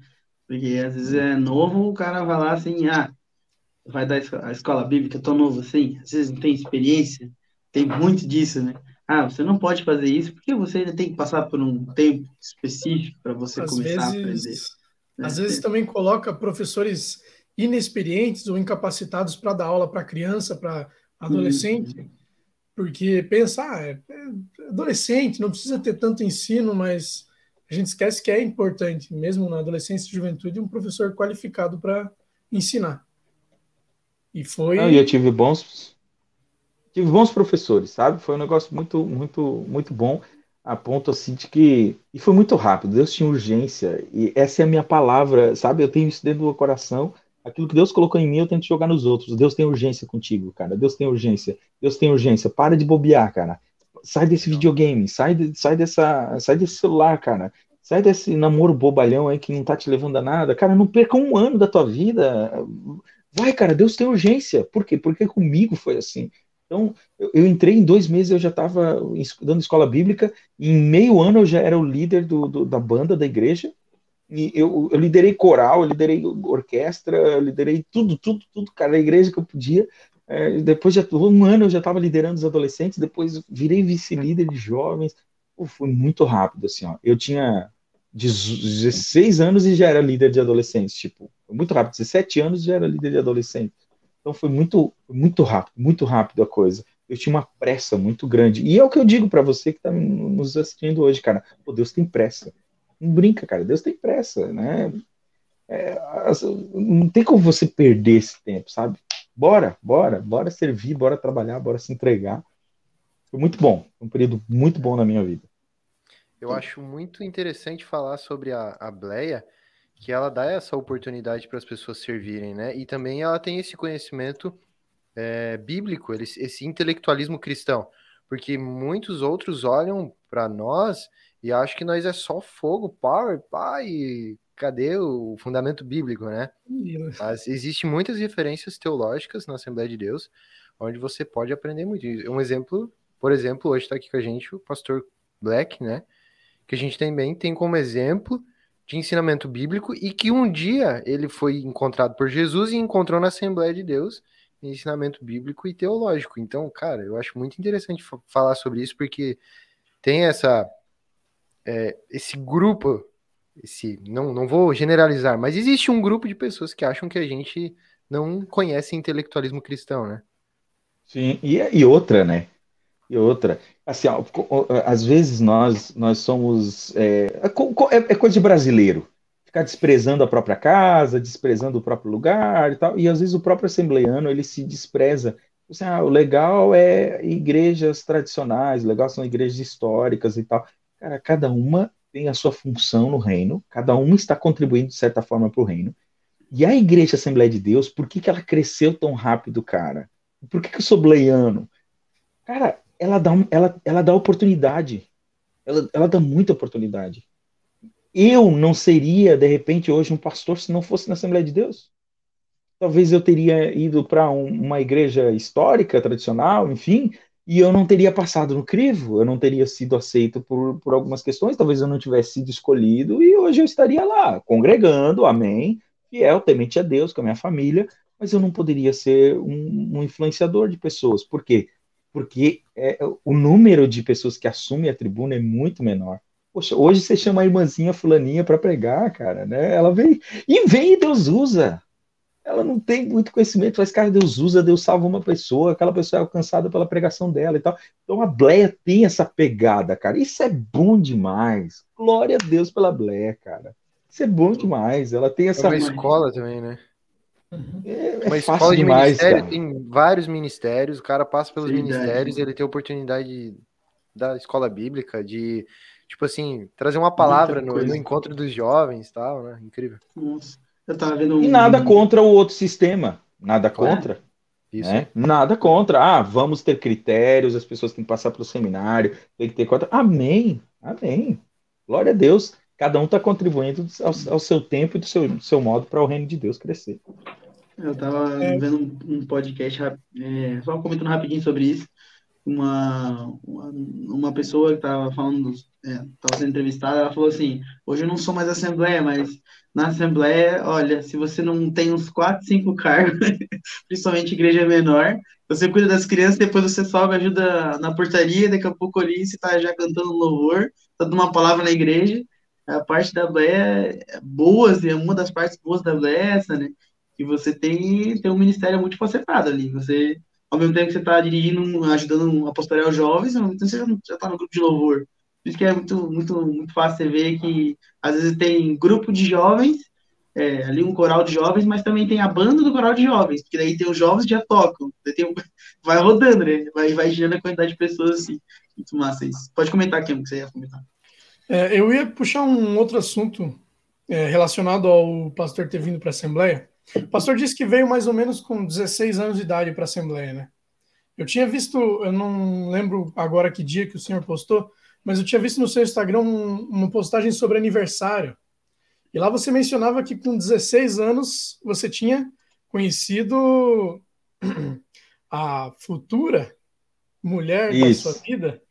Porque às vezes é novo, o cara vai lá assim, ah, vai dar a escola bíblica, tô novo assim, às vezes não tem experiência, tem muito disso, né? Ah, você não pode fazer isso porque você ainda tem que passar por um tempo específico para você às começar vezes, a aprender. Né? Às vezes também coloca professores inexperientes ou incapacitados para dar aula para criança, para adolescente, uhum. porque pensa, ah, é, é adolescente, não precisa ter tanto ensino, mas a gente esquece que é importante, mesmo na adolescência e juventude, um professor qualificado para ensinar. E foi. Não, eu tive bons, tive bons professores, sabe? Foi um negócio muito, muito, muito bom, a ponto assim de que e foi muito rápido. Deus tinha urgência e essa é a minha palavra, sabe? Eu tenho isso dentro do meu coração. Aquilo que Deus colocou em mim, eu tento jogar nos outros. Deus tem urgência contigo, cara. Deus tem urgência. Deus tem urgência. Para de bobear, cara sai desse videogame, sai, de, sai, dessa, sai desse celular, cara. Sai desse namoro bobalhão aí que não tá te levando a nada. Cara, não perca um ano da tua vida. Vai, cara, Deus tem urgência. Por quê? Porque comigo foi assim. Então, eu, eu entrei em dois meses, eu já estava dando escola bíblica, em meio ano eu já era o líder do, do, da banda da igreja, e eu, eu, liderei coral, eu liderei orquestra, eu liderei tudo, tudo, tudo, cara, a igreja que eu podia, é, depois de um ano eu já estava liderando os adolescentes, depois virei vice-líder de jovens. Pô, foi muito rápido, assim, ó. Eu tinha 16 anos e já era líder de adolescentes, tipo, muito rápido. 17 anos já era líder de adolescentes. Então foi muito, muito rápido, muito rápido a coisa. Eu tinha uma pressa muito grande. E é o que eu digo para você que está nos assistindo hoje, cara. Pô, Deus tem pressa. Não brinca, cara. Deus tem pressa, né? É, não tem como você perder esse tempo, sabe? Bora, bora, bora servir, bora trabalhar, bora se entregar. Foi muito bom, um período muito bom na minha vida. Eu acho muito interessante falar sobre a, a Bleia, que ela dá essa oportunidade para as pessoas servirem, né? E também ela tem esse conhecimento é, bíblico, esse intelectualismo cristão, porque muitos outros olham para nós e acham que nós é só fogo, power, pai, cadê o fundamento bíblico, né? Mas existem muitas referências teológicas na Assembleia de Deus, onde você pode aprender muito. Um exemplo, por exemplo, hoje está aqui com a gente o pastor Black, né? Que a gente também tem como exemplo de ensinamento bíblico e que um dia ele foi encontrado por Jesus e encontrou na Assembleia de Deus ensinamento bíblico e teológico. Então, cara, eu acho muito interessante falar sobre isso porque tem essa é, esse grupo esse não, não vou generalizar, mas existe um grupo de pessoas que acham que a gente não conhece intelectualismo cristão, né? Sim, e, e outra, né? E outra, assim, ó, às vezes nós nós somos é, é, é, é, coisa de brasileiro, ficar desprezando a própria casa, desprezando o próprio lugar e tal, e às vezes o próprio assembleiano ele se despreza. Assim, ah, o legal é igrejas tradicionais, o legal são igrejas históricas e tal. Cara, cada uma tem a sua função no reino, cada um está contribuindo de certa forma para o reino. E a Igreja Assembleia de Deus, por que, que ela cresceu tão rápido, cara? Por que, que eu sou bleiano? Cara, ela dá, ela, ela dá oportunidade. Ela, ela dá muita oportunidade. Eu não seria, de repente, hoje um pastor se não fosse na Assembleia de Deus. Talvez eu teria ido para um, uma igreja histórica, tradicional, enfim, e eu não teria passado no crivo, eu não teria sido aceito por, por algumas questões, talvez eu não tivesse sido escolhido, e hoje eu estaria lá, congregando, amém, fiel, temente a Deus, com a minha família, mas eu não poderia ser um, um influenciador de pessoas. Por quê? Porque é, o número de pessoas que assumem a tribuna é muito menor. Poxa, hoje você chama a irmãzinha fulaninha para pregar, cara, né? Ela vem e vem e Deus usa. Ela não tem muito conhecimento, mas, cara, Deus usa, Deus salva uma pessoa, aquela pessoa é alcançada pela pregação dela e tal. Então a Bleia tem essa pegada, cara. Isso é bom demais. Glória a Deus pela Bleia, cara. Isso é bom demais. Ela tem essa. É uma escola também, né? É, é uma escola de demais, ministério, cara. tem vários ministérios, o cara passa pelos Sim, ministérios, ele tem a oportunidade da escola bíblica, de tipo assim, trazer uma palavra no, no, encontro dos jovens tal, né? Incrível. Nossa, eu tava vendo um... E nada contra o outro sistema. Nada contra. É? Isso. Né? Nada contra. Ah, vamos ter critérios, as pessoas têm que passar pelo seminário, tem que ter conta. Amém. Amém. Glória a Deus. Cada um está contribuindo ao, ao, seu tempo e do seu, do seu modo para o reino de Deus crescer. Eu tava é. vendo um, um podcast, é, só comentando rapidinho sobre isso uma, uma, pessoa que estava falando, estava é, sendo entrevistada, ela falou assim: hoje eu não sou mais assembleia, mas na assembleia, olha, se você não tem uns quatro, cinco cargos, *laughs* principalmente igreja menor, você cuida das crianças, depois você sobe, ajuda na portaria, daqui a pouco ali você está já cantando louvor, tá dando uma palavra na igreja. A parte da Bleia é boas, e uma das partes boas da Bleia é essa, né? Que você tem, tem um ministério muito facetado ali. Você ao mesmo tempo que você está dirigindo, ajudando a pastorear os jovens, então você já está no grupo de louvor. Por isso que é muito, muito, muito fácil você ver que às vezes tem grupo de jovens, é, ali um coral de jovens, mas também tem a banda do coral de jovens, porque daí tem os jovens que já tocam, tem um, *laughs* vai rodando, né? Vai, vai girando a quantidade de pessoas assim. Muito massa isso. Pode comentar, o que você ia comentar. É, eu ia puxar um outro assunto é, relacionado ao pastor ter vindo para a Assembleia. O pastor disse que veio mais ou menos com 16 anos de idade para a Assembleia, né? Eu tinha visto, eu não lembro agora que dia que o senhor postou, mas eu tinha visto no seu Instagram um, uma postagem sobre aniversário. E lá você mencionava que com 16 anos você tinha conhecido *clears throat* a futura mulher Isso. da sua vida.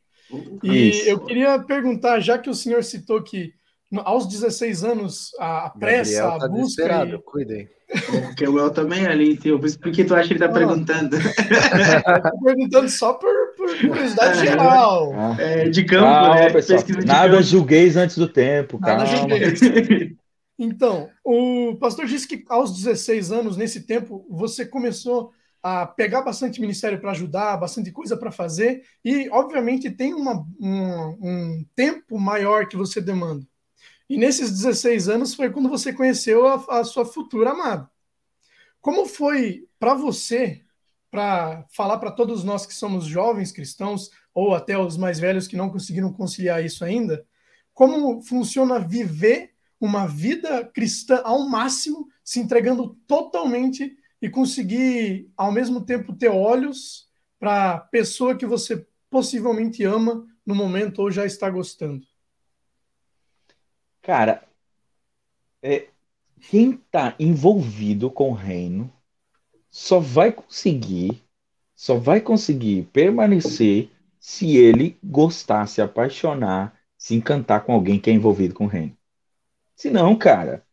E Isso. eu queria perguntar, já que o senhor citou que aos 16 anos a pressa, Gabriel tá a busca. E... Cuidem. Porque o El também é ali, tio. Por que tu acha que ele está perguntando? *laughs* Estou perguntando só por, por curiosidade é, geral. É, de campo, calma, né? Pessoal, nada campo. julgueis antes do tempo. Julgueis. Então, o pastor disse que aos 16 anos, nesse tempo, você começou a pegar bastante ministério para ajudar, bastante coisa para fazer, e, obviamente, tem uma, um, um tempo maior que você demanda. E nesses 16 anos foi quando você conheceu a, a sua futura amada. Como foi para você, para falar para todos nós que somos jovens cristãos, ou até os mais velhos que não conseguiram conciliar isso ainda, como funciona viver uma vida cristã ao máximo, se entregando totalmente e conseguir, ao mesmo tempo, ter olhos para a pessoa que você possivelmente ama no momento ou já está gostando? Cara, é, quem está envolvido com o reino só vai conseguir, só vai conseguir permanecer se ele gostar, se apaixonar, se encantar com alguém que é envolvido com o reino. Se não, cara,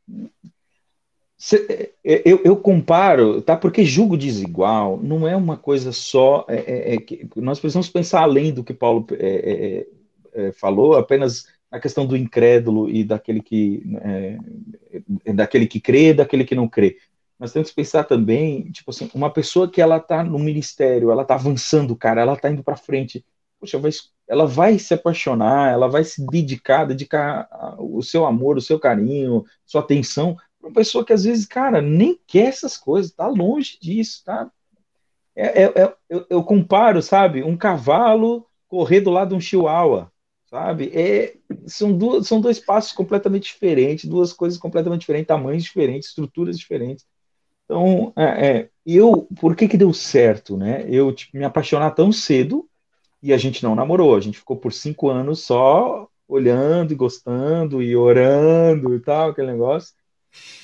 cê, é, eu, eu, comparo, tá? Porque julgo desigual não é uma coisa só. É, é, é nós precisamos pensar além do que Paulo é, é, falou, apenas a questão do incrédulo e daquele que é, é, daquele que crê, daquele que não crê. Nós temos que pensar também, tipo assim, uma pessoa que ela está no ministério, ela está avançando, cara, ela está indo para frente. Poxa, vai, ela vai se apaixonar, ela vai se dedicar, dedicar o seu amor, o seu carinho, sua atenção uma pessoa que às vezes, cara, nem quer essas coisas, está longe disso, tá? É, é, é, eu, eu comparo, sabe, um cavalo correr do lado de um chihuahua sabe? É, são, duas, são dois passos completamente diferentes, duas coisas completamente diferentes, tamanhos diferentes, estruturas diferentes. Então, é, é, eu, por que que deu certo, né? Eu tipo, me apaixonar tão cedo e a gente não namorou, a gente ficou por cinco anos só olhando e gostando e orando e tal, aquele negócio.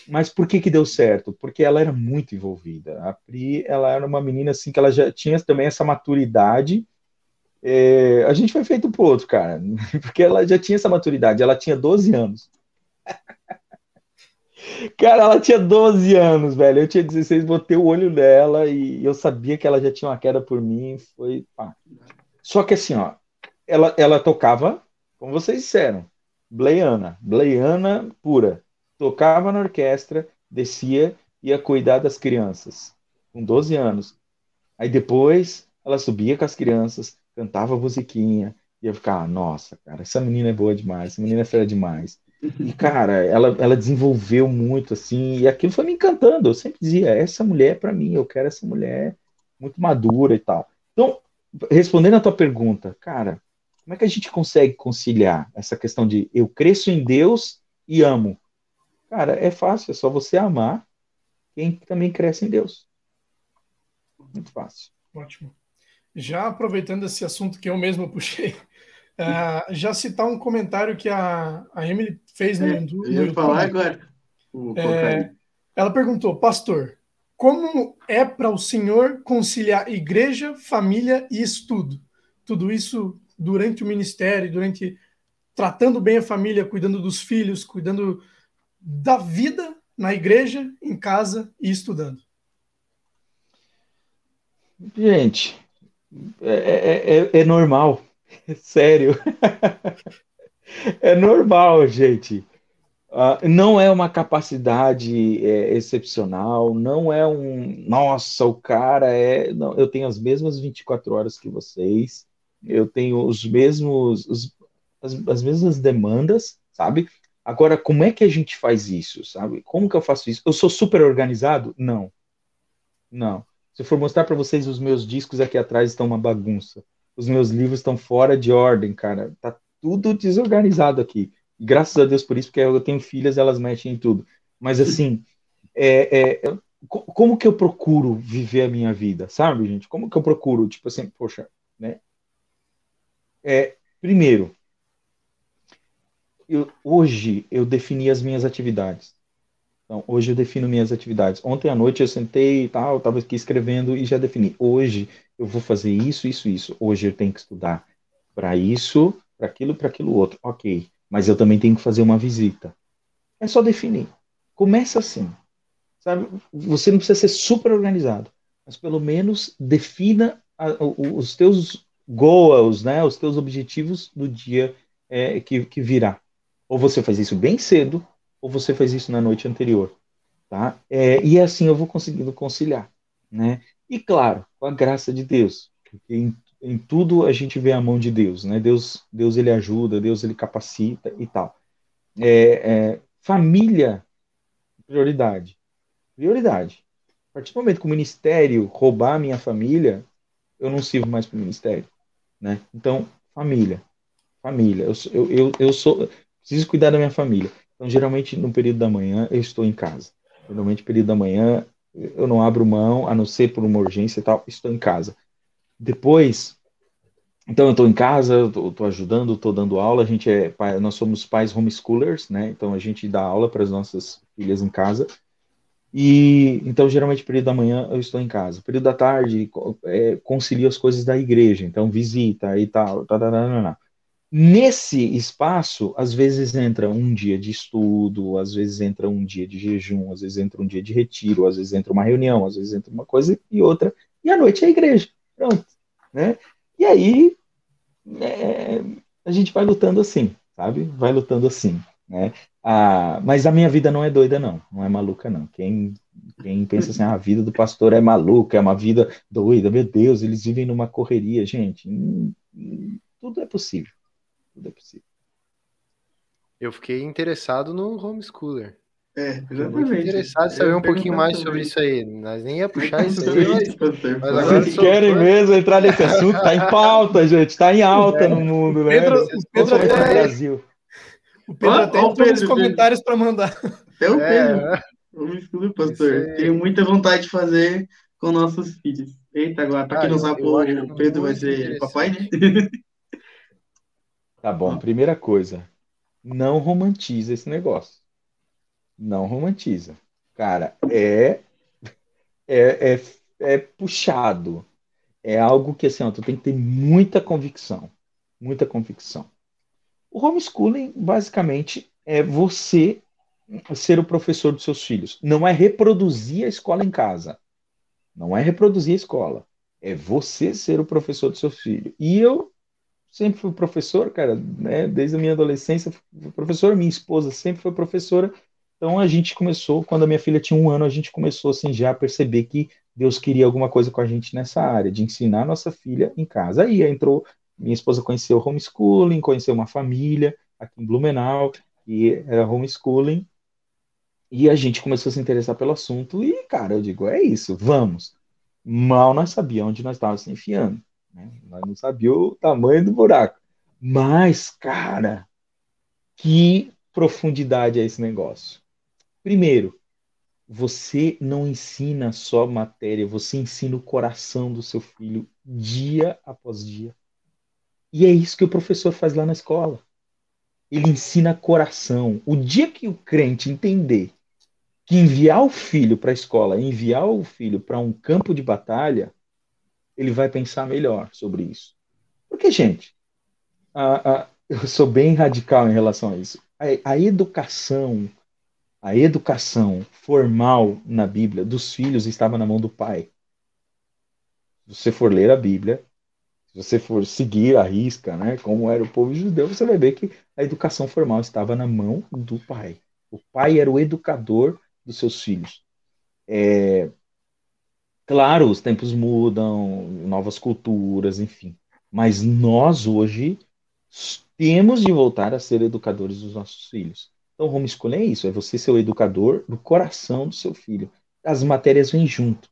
Mas por que que deu certo? Porque ela era muito envolvida. A Pri, ela era uma menina assim que ela já tinha também essa maturidade é, a gente foi feito pro outro, cara, *laughs* porque ela já tinha essa maturidade, ela tinha 12 anos. *laughs* Cara, ela tinha 12 anos, velho. Eu tinha 16, botei o olho nela e eu sabia que ela já tinha uma queda por mim. Foi. Pá. Só que assim, ó, ela, ela tocava, como vocês disseram, Bleiana, Bleiana pura. Tocava na orquestra, descia, ia cuidar das crianças, com 12 anos. Aí depois ela subia com as crianças, cantava musiquinha, ia ficar, nossa, cara, essa menina é boa demais, essa menina é fera demais. E, cara, ela, ela desenvolveu muito, assim, e aquilo foi me encantando. Eu sempre dizia, essa mulher é para mim, eu quero essa mulher muito madura e tal. Então, respondendo a tua pergunta, cara, como é que a gente consegue conciliar essa questão de eu cresço em Deus e amo? Cara, é fácil, é só você amar quem também cresce em Deus. Muito fácil. Ótimo. Já aproveitando esse assunto que eu mesmo puxei, Uh, *laughs* já citar um comentário que a, a Emily fez no, é, no eu ia YouTube. falar agora. É, ela perguntou, pastor, como é para o senhor conciliar igreja, família e estudo? Tudo isso durante o ministério, durante tratando bem a família, cuidando dos filhos, cuidando da vida na igreja, em casa e estudando. Gente, é, é, é, é normal. *laughs* Sério. *laughs* é normal, gente. Uh, não é uma capacidade é, excepcional, não é um. Nossa, o cara é. Não, eu tenho as mesmas 24 horas que vocês, eu tenho os mesmos. Os, as, as mesmas demandas, sabe? Agora, como é que a gente faz isso, sabe? Como que eu faço isso? Eu sou super organizado? Não. Não. Se eu for mostrar para vocês os meus discos aqui atrás estão uma bagunça os meus livros estão fora de ordem, cara. Tá tudo desorganizado aqui. Graças a Deus por isso, porque eu tenho filhas, elas mexem em tudo. Mas assim, é, é, como que eu procuro viver a minha vida, sabe, gente? Como que eu procuro, tipo assim, poxa, né? É, primeiro, eu, hoje eu defini as minhas atividades. Então, hoje eu defino minhas atividades. Ontem à noite eu sentei e tal, estava aqui escrevendo e já defini. Hoje eu vou fazer isso, isso, isso. Hoje eu tenho que estudar para isso, para aquilo, para aquilo outro. Ok, mas eu também tenho que fazer uma visita. É só definir. Começa assim. Sabe? Você não precisa ser super organizado, mas pelo menos defina a, os teus goals, né? Os teus objetivos do dia é, que, que virá. Ou você faz isso bem cedo, ou você faz isso na noite anterior, tá? É, e assim eu vou conseguindo conciliar, né? E claro, com a graça de Deus, porque em, em tudo a gente vê a mão de Deus, né? Deus, Deus ele ajuda, Deus ele capacita e tal. É, é, família, prioridade, prioridade. A partir do momento que o ministério roubar a minha família, eu não sirvo mais para o ministério, né? Então, família, família. Eu, eu, eu, eu sou, preciso cuidar da minha família. Então, geralmente no período da manhã eu estou em casa. Geralmente período da manhã eu não abro mão, a não ser por uma urgência e tal, estou em casa. Depois, então eu estou em casa, estou ajudando, estou dando aula, a gente é, nós somos pais homeschoolers, né? Então a gente dá aula para as nossas filhas em casa. E então geralmente período da manhã eu estou em casa. Período da tarde é, concilio as coisas da igreja, então visita e tal, tá, tá, tá, Nesse espaço, às vezes entra um dia de estudo, às vezes entra um dia de jejum, às vezes entra um dia de retiro, às vezes entra uma reunião, às vezes entra uma coisa e outra, e à noite é a igreja. Pronto. Né? E aí é, a gente vai lutando assim, sabe? Vai lutando assim. Né? Ah, mas a minha vida não é doida, não. Não é maluca, não. Quem, quem pensa assim, ah, a vida do pastor é maluca, é uma vida doida, meu Deus, eles vivem numa correria, gente. Hum, hum, tudo é possível tudo é possível. Eu fiquei interessado no homeschooler. É, exatamente. Muito interessado em saber um pouquinho mais sobre isso aí. Nós nem ia puxar isso aí, mas, agora Vocês querem fã. mesmo entrar nesse assunto? Tá em pauta, gente. Tá em alta é. no mundo, né? Pedro, o Pedro até... no Brasil. O Pedro ah, até entrou nos comentários para mandar. Até o Pedro. É. Homeschooler, pastor. Tenho muita vontade de fazer com nossos filhos. Eita, agora, para quem não sabe, o Pedro vai ser papai, né? *laughs* Tá bom, primeira coisa, não romantiza esse negócio. Não romantiza. Cara, é é, é, é puxado. É algo que assim, ó, tu tem que ter muita convicção. Muita convicção. O homeschooling, basicamente, é você ser o professor dos seus filhos. Não é reproduzir a escola em casa. Não é reproduzir a escola. É você ser o professor do seu filho. E eu sempre fui professor, cara, né? Desde a minha adolescência, fui professor. Minha esposa sempre foi professora. Então a gente começou, quando a minha filha tinha um ano, a gente começou assim já a perceber que Deus queria alguma coisa com a gente nessa área, de ensinar a nossa filha em casa. Aí entrou, minha esposa conheceu homeschooling, conheceu uma família aqui em Blumenau, que era homeschooling, e a gente começou a se interessar pelo assunto, e, cara, eu digo, é isso, vamos. Mal nós sabíamos onde nós estávamos se enfiando. Né? Nós não sabíamos o tamanho do buraco. Mas, cara, que profundidade é esse negócio. Primeiro, você não ensina só matéria, você ensina o coração do seu filho dia após dia. E é isso que o professor faz lá na escola. Ele ensina coração. O dia que o crente entender que enviar o filho para a escola, enviar o filho para um campo de batalha, ele vai pensar melhor sobre isso. Porque, gente, a, a, eu sou bem radical em relação a isso. A, a educação, a educação formal na Bíblia dos filhos estava na mão do pai. Se você for ler a Bíblia, se você for seguir a risca, né, como era o povo judeu, você vai ver que a educação formal estava na mão do pai. O pai era o educador dos seus filhos. É, claro, os tempos mudam, novas culturas, enfim. Mas nós hoje temos de voltar a ser educadores dos nossos filhos. Então, homeschooling é isso, é você ser o educador do coração do seu filho. As matérias vêm junto.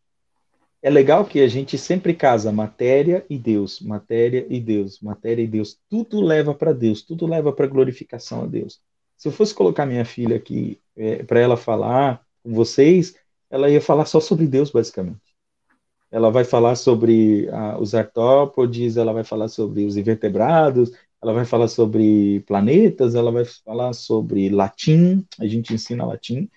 É legal que a gente sempre casa matéria e Deus, matéria e Deus, matéria e Deus. Tudo leva para Deus, tudo leva para glorificação a Deus. Se eu fosse colocar minha filha aqui é, para ela falar com vocês, ela ia falar só sobre Deus, basicamente. Ela vai falar sobre ah, os artópodes, ela vai falar sobre os invertebrados, ela vai falar sobre planetas, ela vai falar sobre latim, a gente ensina latim,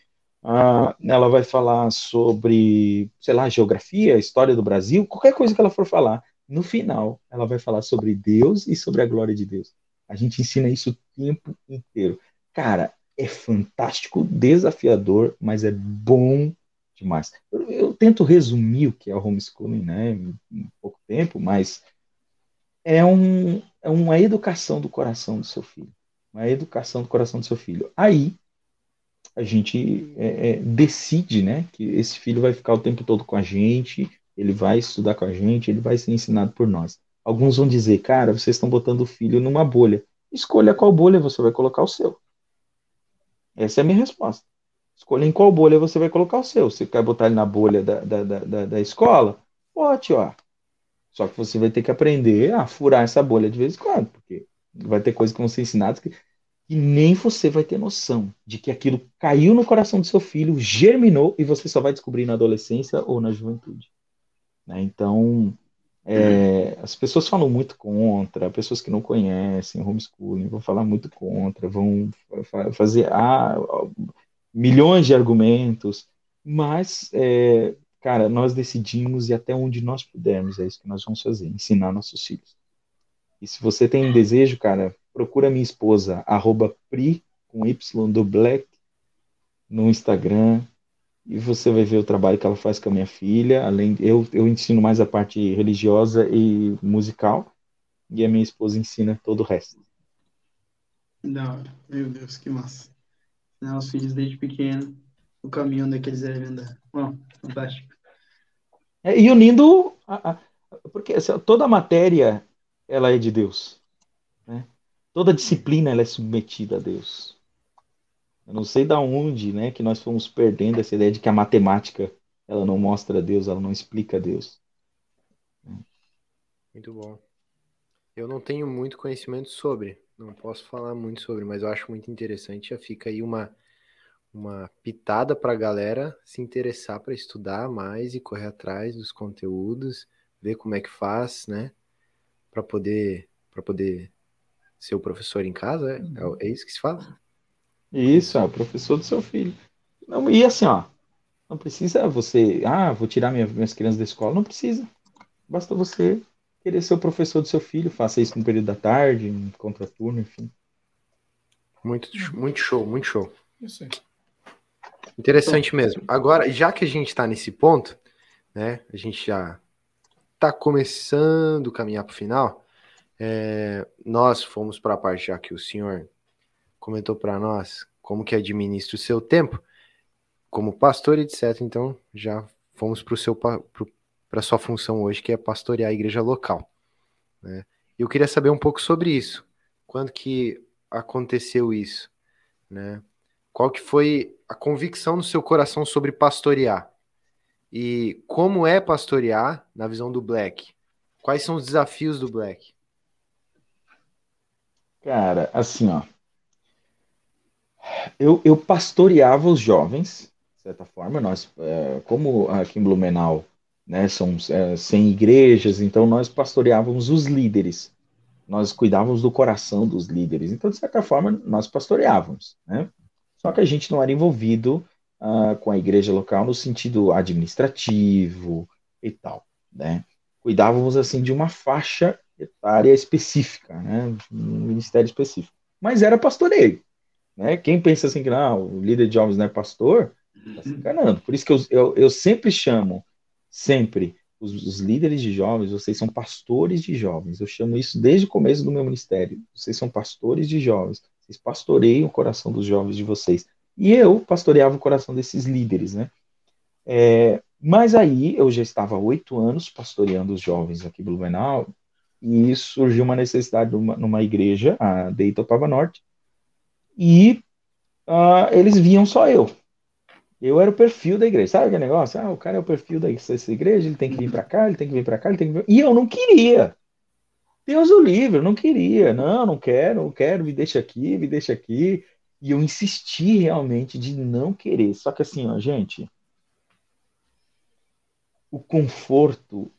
ah, ela vai falar sobre, sei lá, geografia, história do Brasil, qualquer coisa que ela for falar, no final, ela vai falar sobre Deus e sobre a glória de Deus. A gente ensina isso o tempo inteiro. Cara, é fantástico, desafiador, mas é bom demais. Eu, eu, tento resumir o que é o homeschooling, né, em pouco tempo, mas é, um, é uma educação do coração do seu filho, uma educação do coração do seu filho. Aí a gente é, é, decide, né, que esse filho vai ficar o tempo todo com a gente, ele vai estudar com a gente, ele vai ser ensinado por nós. Alguns vão dizer, cara, vocês estão botando o filho numa bolha. Escolha qual bolha você vai colocar o seu. Essa é a minha resposta. Escolha em qual bolha você vai colocar o seu. Você quer botar ele na bolha da, da, da, da escola? Pode, ó. Só que você vai ter que aprender a furar essa bolha de vez em quando, porque vai ter coisas que vão ser ensinadas que, que nem você vai ter noção de que aquilo caiu no coração do seu filho, germinou e você só vai descobrir na adolescência ou na juventude. Né? Então, é, as pessoas falam muito contra, pessoas que não conhecem homeschooling vão falar muito contra, vão fazer ah, milhões de argumentos, mas, é, cara, nós decidimos e até onde nós pudermos, é isso que nós vamos fazer, ensinar nossos filhos. E se você tem desejo, cara, procura minha esposa, arroba pri, com Y do Black, no Instagram, e você vai ver o trabalho que ela faz com a minha filha. Além, eu, eu ensino mais a parte religiosa e musical, e a minha esposa ensina todo o resto. Não, meu Deus, que massa. Ensinar os filhos desde pequeno o caminho onde é que eles devem andar. Bom, fantástico. É, e unindo, a, a, porque assim, toda a matéria ela é de Deus. Né? Toda disciplina ela é submetida a Deus. Eu não sei da onde, né, que nós fomos perdendo essa ideia de que a matemática ela não mostra Deus, ela não explica Deus. Muito bom. Eu não tenho muito conhecimento sobre, não posso falar muito sobre, mas eu acho muito interessante. Já fica aí uma uma pitada para a galera se interessar para estudar mais e correr atrás dos conteúdos, ver como é que faz, né, para poder poder ser o professor em casa, é, é, é isso que se fala? Isso, é o professor do seu filho. Não, e assim, ó, não precisa você, ah, vou tirar minha, minhas crianças da escola, não precisa. Basta você querer ser o professor do seu filho, faça isso no período da tarde, em contraturno, enfim. Muito, muito show, muito show. Isso aí. Interessante mesmo. Agora, já que a gente está nesse ponto, né? A gente já está começando a caminhar para o final. É, nós fomos para a parte já que o senhor comentou para nós como que administra o seu tempo como pastor, etc. Então, já fomos para o seu para sua função hoje, que é pastorear a igreja local. Né? Eu queria saber um pouco sobre isso. Quando que aconteceu isso? Né? Qual que foi a convicção no seu coração sobre pastorear? E como é pastorear na visão do Black? Quais são os desafios do Black? Cara, assim, ó. Eu, eu pastoreava os jovens, de certa forma. Nós, é, como aqui em Blumenau, né, são é, 100 igrejas, então nós pastoreávamos os líderes. Nós cuidávamos do coração dos líderes. Então, de certa forma, nós pastoreávamos, né? Só que a gente não era envolvido uh, com a igreja local no sentido administrativo e tal, né? Cuidávamos, assim, de uma faixa etária específica, né? Um ministério específico. Mas era pastoreio, né? Quem pensa assim que não, o líder de jovens não é pastor, está se enganando. Por isso que eu, eu, eu sempre chamo, sempre, os, os, líderes de jovens, vocês são pastores de jovens. Eu chamo isso desde o começo do meu ministério. Vocês são pastores de jovens. Vocês pastoreiam o coração dos jovens de vocês. E eu pastoreava o coração desses líderes, né? É, mas aí eu já estava oito anos pastoreando os jovens aqui em Blumenau e surgiu uma necessidade numa, numa igreja, a de Itopava Norte, e uh, eles viam só eu. Eu era o perfil da igreja. Sabe aquele negócio? Ah, o cara é o perfil dessa igreja, ele tem que vir para cá, ele tem que vir para cá, ele tem que vir... E eu não queria. Deus o livre, eu não queria. Não, não quero, não quero, me deixa aqui, me deixa aqui. E eu insisti realmente de não querer. Só que assim, ó, gente, o conforto,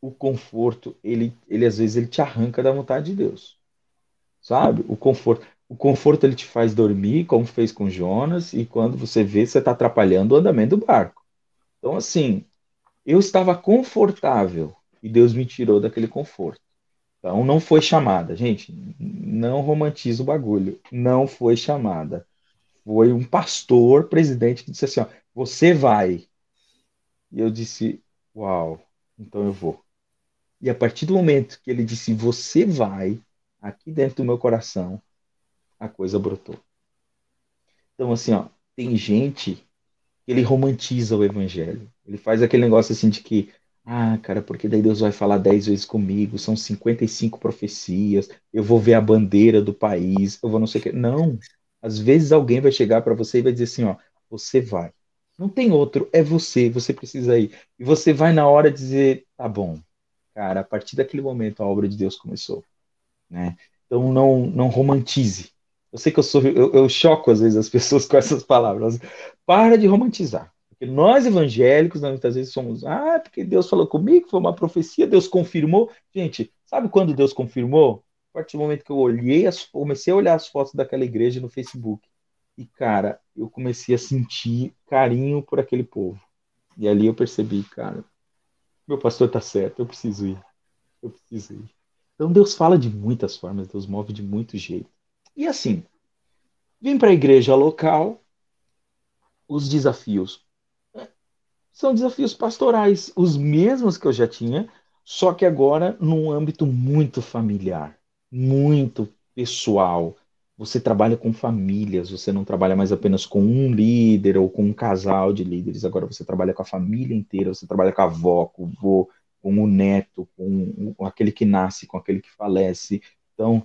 o conforto, ele, ele às vezes ele te arranca da vontade de Deus. Sabe? O conforto. O conforto ele te faz dormir, como fez com Jonas, e quando você vê, você está atrapalhando o andamento do barco. Então, assim, eu estava confortável e Deus me tirou daquele conforto. Então não foi chamada, gente. Não romantiza o bagulho. Não foi chamada. Foi um pastor, presidente, que disse assim: ó, você vai. E eu disse: uau, então eu vou. E a partir do momento que ele disse: você vai, aqui dentro do meu coração, a coisa brotou. Então, assim, ó, tem gente que ele romantiza o evangelho. Ele faz aquele negócio assim de que ah, cara, porque daí Deus vai falar dez vezes comigo, são 55 profecias, eu vou ver a bandeira do país, eu vou não sei o que. Não. Às vezes alguém vai chegar para você e vai dizer assim, ó, você vai. Não tem outro, é você, você precisa ir. E você vai na hora dizer, tá bom. Cara, a partir daquele momento a obra de Deus começou, né? Então não não romantize. Eu sei que eu sou eu, eu choco às vezes as *laughs* pessoas com essas palavras. Para de romantizar. Porque nós evangélicos, né, muitas vezes somos, ah, porque Deus falou comigo, foi uma profecia, Deus confirmou. Gente, sabe quando Deus confirmou? A partir do momento que eu olhei, as, comecei a olhar as fotos daquela igreja no Facebook. E, cara, eu comecei a sentir carinho por aquele povo. E ali eu percebi, cara, meu pastor tá certo, eu preciso ir. Eu preciso ir. Então Deus fala de muitas formas, Deus move de muito jeito. E assim, vim para a igreja local, os desafios são desafios pastorais, os mesmos que eu já tinha, só que agora num âmbito muito familiar, muito pessoal. Você trabalha com famílias, você não trabalha mais apenas com um líder ou com um casal de líderes, agora você trabalha com a família inteira, você trabalha com a avó, com o vô, com o neto, com aquele que nasce, com aquele que falece. Então,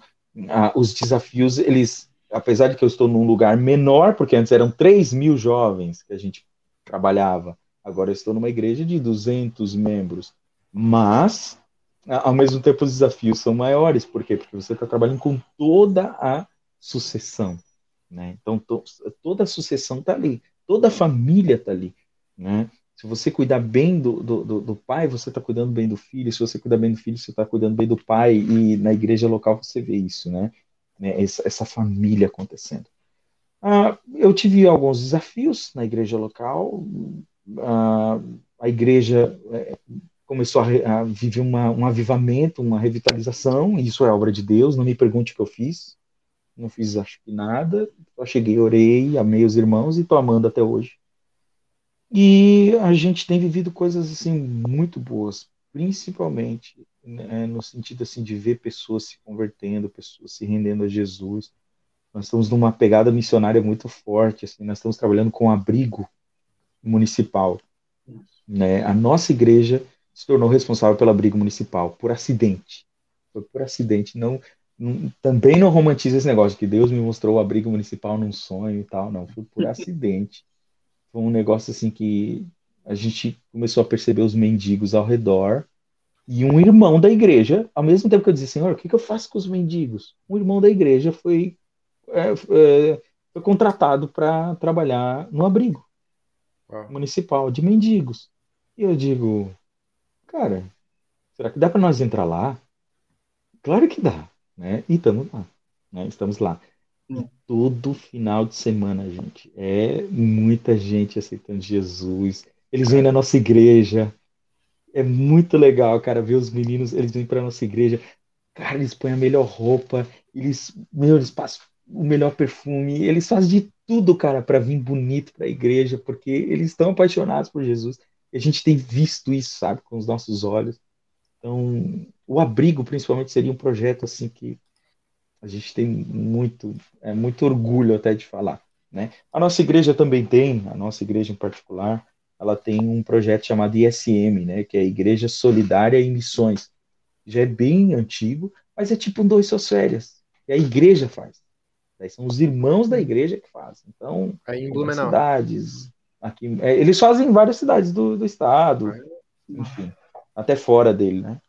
ah, os desafios, eles, apesar de que eu estou num lugar menor, porque antes eram 3 mil jovens que a gente trabalhava, Agora estou numa igreja de 200 membros, mas ao mesmo tempo os desafios são maiores, por quê? Porque você está trabalhando com toda a sucessão, né? Então to, toda a sucessão está ali, toda a família está ali, né? Se você cuidar bem do, do, do pai, você está cuidando bem do filho. Se você cuidar bem do filho, você está cuidando bem do pai. E na igreja local você vê isso, né? né? Essa, essa família acontecendo. Ah, eu tive alguns desafios na igreja local, a, a igreja é, começou a, a viver uma, um avivamento, uma revitalização, e isso é obra de Deus, não me pergunte o que eu fiz, não fiz acho que nada, só cheguei, orei, amei os irmãos e tô amando até hoje. E a gente tem vivido coisas assim muito boas, principalmente né, no sentido assim de ver pessoas se convertendo, pessoas se rendendo a Jesus. Nós estamos numa pegada missionária muito forte, assim, nós estamos trabalhando com abrigo municipal. Né? A nossa igreja se tornou responsável pelo abrigo municipal por acidente. Foi por acidente, não, não também não romantiza esse negócio que Deus me mostrou o abrigo municipal num sonho e tal, não, foi por *laughs* acidente. Foi um negócio assim que a gente começou a perceber os mendigos ao redor e um irmão da igreja, ao mesmo tempo que eu dizia, Senhor, o que, que eu faço com os mendigos? Um irmão da igreja foi, é, é, foi contratado para trabalhar no abrigo ah. municipal de mendigos. E eu digo, cara, será que dá para nós entrar lá? Claro que dá, né? E estamos lá, né? Estamos lá. Todo final de semana, gente, é muita gente aceitando Jesus. Eles vêm na nossa igreja. É muito legal, cara, ver os meninos, eles vêm para nossa igreja. Cara, eles põem a melhor roupa, eles, meu, eles passam o melhor perfume, eles fazem de tudo, cara, para vir bonito para a igreja, porque eles estão apaixonados por Jesus. E a gente tem visto isso, sabe, com os nossos olhos. Então, o abrigo, principalmente, seria um projeto assim que a gente tem muito, é, muito orgulho até de falar. Né? A nossa igreja também tem, a nossa igreja em particular, ela tem um projeto chamado ISM, né, que é a Igreja Solidária em Missões. Já é bem antigo, mas é tipo um dois suas férias. E a igreja faz. Daí são os irmãos da igreja que fazem. Então, Aí em Blumenau. cidades. Aqui, é, eles fazem em várias cidades do, do estado, enfim, até fora dele, né?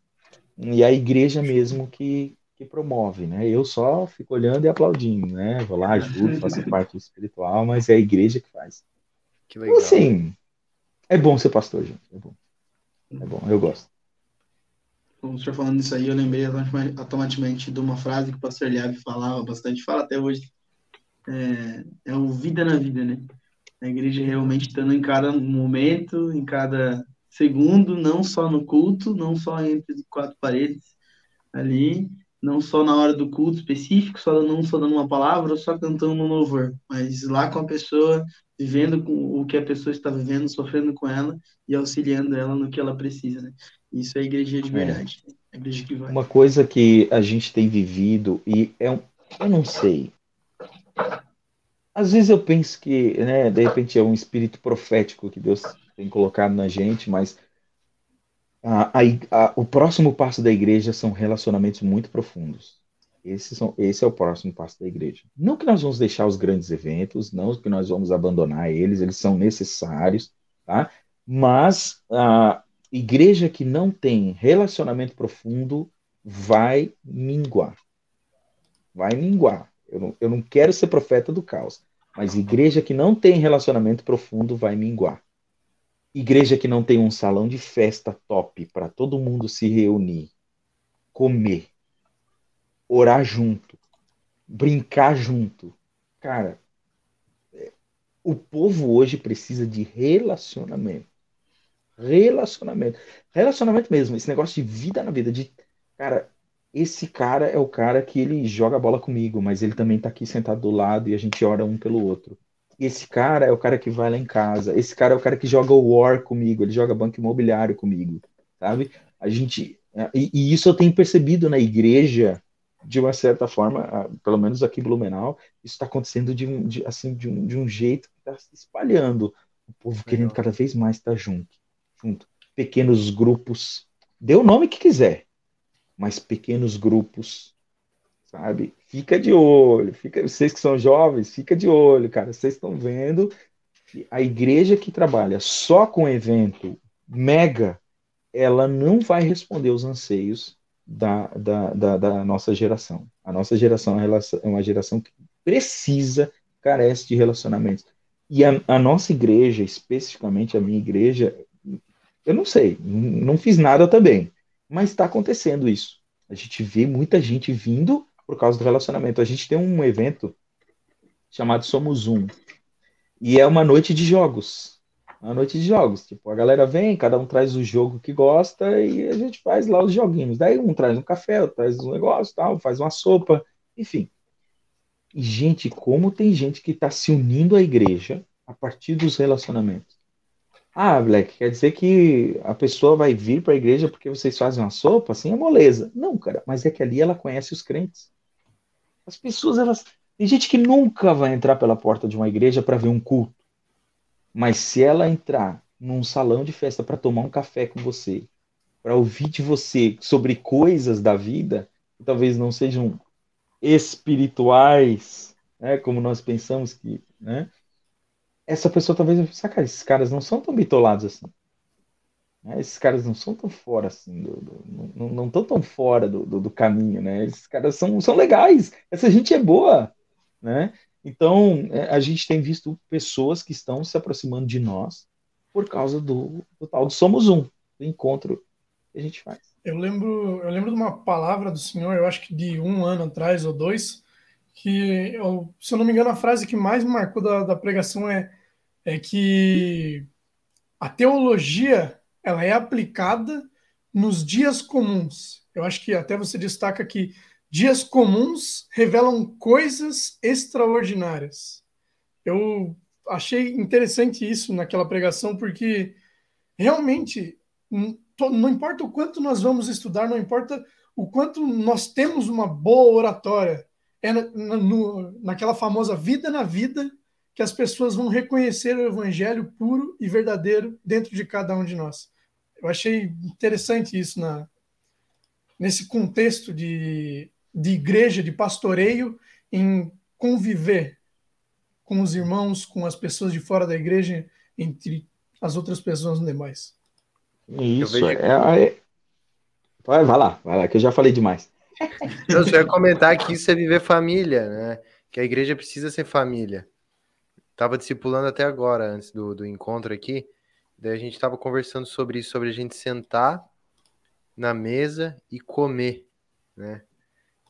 E a igreja mesmo que, que promove, né? Eu só fico olhando e aplaudindo, né? Vou lá, *laughs* ajudo, faço parte espiritual, mas é a igreja que faz. Que legal. Então, assim, é bom ser pastor, gente. É bom. É bom, eu gosto. Como o senhor falando isso aí, eu lembrei automaticamente de uma frase que o pastor Liave falava bastante, fala até hoje. É, é o vida na vida, né? A igreja realmente estando em cada momento, em cada segundo, não só no culto, não só entre quatro paredes ali, não só na hora do culto específico, só não só dando uma palavra, só cantando um louvor, mas lá com a pessoa, vivendo com o que a pessoa está vivendo, sofrendo com ela e auxiliando ela no que ela precisa, né? Isso é a igreja de verdade. É. Igreja que vai. Uma coisa que a gente tem vivido e é um, eu não sei. Às vezes eu penso que, né, de repente é um espírito profético que Deus tem colocado na gente, mas a, a, a, o próximo passo da igreja são relacionamentos muito profundos. Esse, são, esse é o próximo passo da igreja. Não que nós vamos deixar os grandes eventos, não que nós vamos abandonar eles, eles são necessários, tá? Mas a igreja que não tem relacionamento profundo vai minguar. Vai minguar. Eu não, eu não quero ser profeta do caos, mas igreja que não tem relacionamento profundo vai minguar. Igreja que não tem um salão de festa top para todo mundo se reunir, comer, orar junto, brincar junto. Cara, é, o povo hoje precisa de relacionamento. Relacionamento. Relacionamento mesmo, esse negócio de vida na vida, de cara, esse cara é o cara que ele joga bola comigo, mas ele também tá aqui sentado do lado e a gente ora um pelo outro. Esse cara é o cara que vai lá em casa. Esse cara é o cara que joga o War comigo. Ele joga banco imobiliário comigo, sabe? A gente é, e, e isso eu tenho percebido na igreja de uma certa forma, pelo menos aqui em Blumenau, isso está acontecendo de, um, de, assim, de, um, de um jeito que está se espalhando. O povo querendo cada vez mais estar junto, junto. Pequenos grupos, dê o nome que quiser, mas pequenos grupos sabe? Fica de olho, fica, vocês que são jovens, fica de olho, cara. Vocês estão vendo a igreja que trabalha só com evento mega, ela não vai responder os anseios da, da, da, da nossa geração. A nossa geração é uma geração que precisa, carece de relacionamentos. E a, a nossa igreja, especificamente a minha igreja, eu não sei, não fiz nada também, mas está acontecendo isso. A gente vê muita gente vindo por causa do relacionamento. A gente tem um evento chamado Somos Um. E é uma noite de jogos. Uma noite de jogos. Tipo, a galera vem, cada um traz o jogo que gosta e a gente faz lá os joguinhos. Daí um traz um café, outro traz um negócio, tal, faz uma sopa, enfim. E, gente, como tem gente que está se unindo à igreja a partir dos relacionamentos. Ah, Black, quer dizer que a pessoa vai vir para a igreja porque vocês fazem uma sopa? Assim é moleza. Não, cara, mas é que ali ela conhece os crentes. As pessoas, elas. Tem gente que nunca vai entrar pela porta de uma igreja para ver um culto. Mas se ela entrar num salão de festa para tomar um café com você, para ouvir de você sobre coisas da vida, que talvez não sejam espirituais, né, como nós pensamos que, né, essa pessoa talvez vai pensar, cara, esses caras não são tão bitolados assim. Né? Esses caras não são tão fora assim, do, do, não, estão tão fora do, do, do, caminho, né? Esses caras são, são legais, essa gente é boa, né? Então, é, a gente tem visto pessoas que estão se aproximando de nós por causa do, do tal do Somos Um, do encontro que a gente faz. Eu lembro, eu lembro de uma palavra do Senhor, eu acho que de um ano atrás ou dois, que, eu, se eu não me engano, a frase que mais me marcou da, da pregação é, é que a teologia ela é aplicada nos dias comuns. Eu acho que até você destaca que dias comuns revelam coisas extraordinárias. Eu achei interessante isso naquela pregação, porque realmente não importa o quanto nós vamos estudar, não importa o quanto nós temos uma boa oratória, é na, no, naquela famosa vida na vida que as pessoas vão reconhecer o evangelho puro e verdadeiro dentro de cada um de nós. Eu achei interessante isso na, nesse contexto de, de igreja, de pastoreio, em conviver com os irmãos, com as pessoas de fora da igreja, entre as outras pessoas demais. Isso, é, é... Vai, vai lá, vai lá, que eu já falei demais. Eu só ia comentar que isso é viver família, né? Que a igreja precisa ser família. Tava discipulando até agora, antes do, do encontro aqui. Daí a gente tava conversando sobre isso, sobre a gente sentar na mesa e comer, né?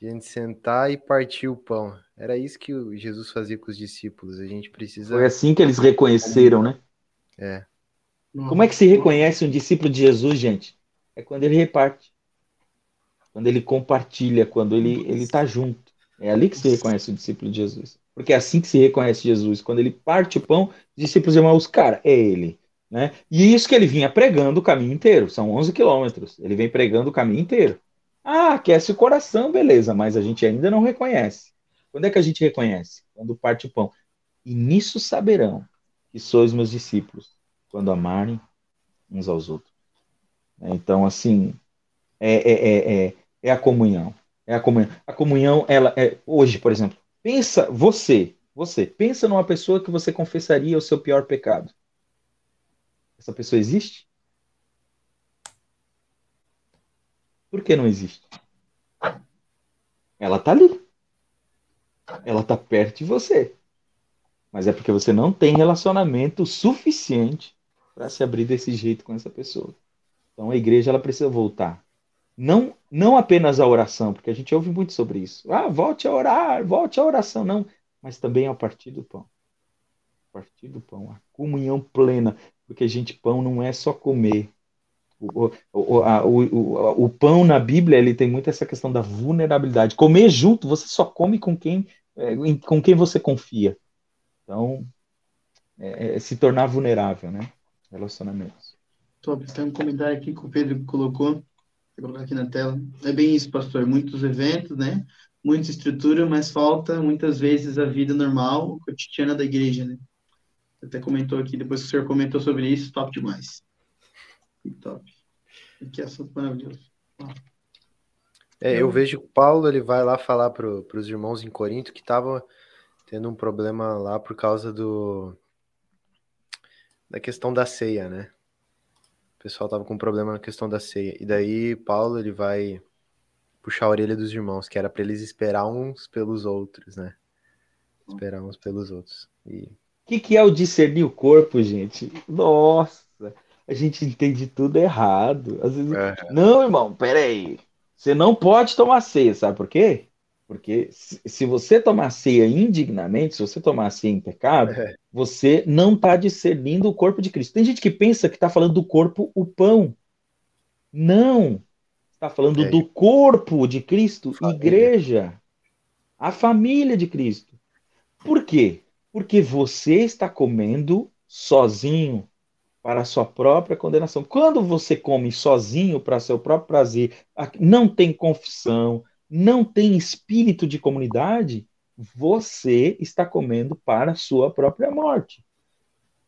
A gente sentar e partir o pão. Era isso que Jesus fazia com os discípulos. A gente precisa. Foi assim que eles reconheceram, né? É. Como é que se reconhece um discípulo de Jesus, gente? É quando ele reparte. Quando ele compartilha, quando ele ele está junto. É ali que se reconhece o discípulo de Jesus. Porque é assim que se reconhece Jesus. Quando ele parte o pão, discípulos irmãos, os cara, é ele. Né? E isso que ele vinha pregando o caminho inteiro. São 11 quilômetros. Ele vem pregando o caminho inteiro. Ah, aquece o coração, beleza, mas a gente ainda não reconhece. Quando é que a gente reconhece? Quando parte o pão. E nisso saberão que sois meus discípulos, quando amarem uns aos outros. Então, assim, é, é, é, é, a comunhão. É a comunhão. A comunhão, ela é hoje, por exemplo, pensa você, você pensa numa pessoa que você confessaria o seu pior pecado. Essa pessoa existe? Por que não existe? Ela está ali. Ela está perto de você. Mas é porque você não tem relacionamento suficiente para se abrir desse jeito com essa pessoa. Então a igreja ela precisa voltar. Não, não apenas a oração, porque a gente ouve muito sobre isso. Ah, volte a orar, volte a oração. Não, mas também a partir do pão. A partir do pão, a comunhão plena. Porque, gente, pão não é só comer. O, o, a, o, o, pão na Bíblia ele tem muito essa questão da vulnerabilidade. Comer junto, você só come com quem, é, com quem você confia. Então, é, é se tornar vulnerável, né? relacionamentos. Tem um comentário aqui que o Pedro colocou, vou colocar aqui na tela. É bem isso, pastor. Muitos eventos, né? Muita estrutura, mas falta muitas vezes a vida normal, cotidiana da igreja, né? Você até comentou aqui, depois que o senhor comentou sobre isso, top demais. Que top. Que assunto maravilhoso. É, eu vejo que o Paulo ele vai lá falar para os irmãos em Corinto que estavam tendo um problema lá por causa do da questão da ceia, né? O pessoal tava com problema na questão da ceia. E daí Paulo ele vai puxar a orelha dos irmãos, que era para eles esperar uns pelos outros, né? Esperar uns pelos outros. E o que, que é o discernir o corpo, gente? Nossa, a gente entende tudo errado. Às vezes, é. não, irmão, peraí. Você não pode tomar ceia, sabe por quê? Porque se você tomar ceia indignamente, se você tomar ceia em pecado, é. você não está discernindo o corpo de Cristo. Tem gente que pensa que está falando do corpo, o pão. Não. Está falando é. do corpo de Cristo, família. igreja. A família de Cristo. Por quê? Porque você está comendo sozinho para a sua própria condenação. Quando você come sozinho para seu próprio prazer, não tem confissão, não tem espírito de comunidade, você está comendo para a sua própria morte.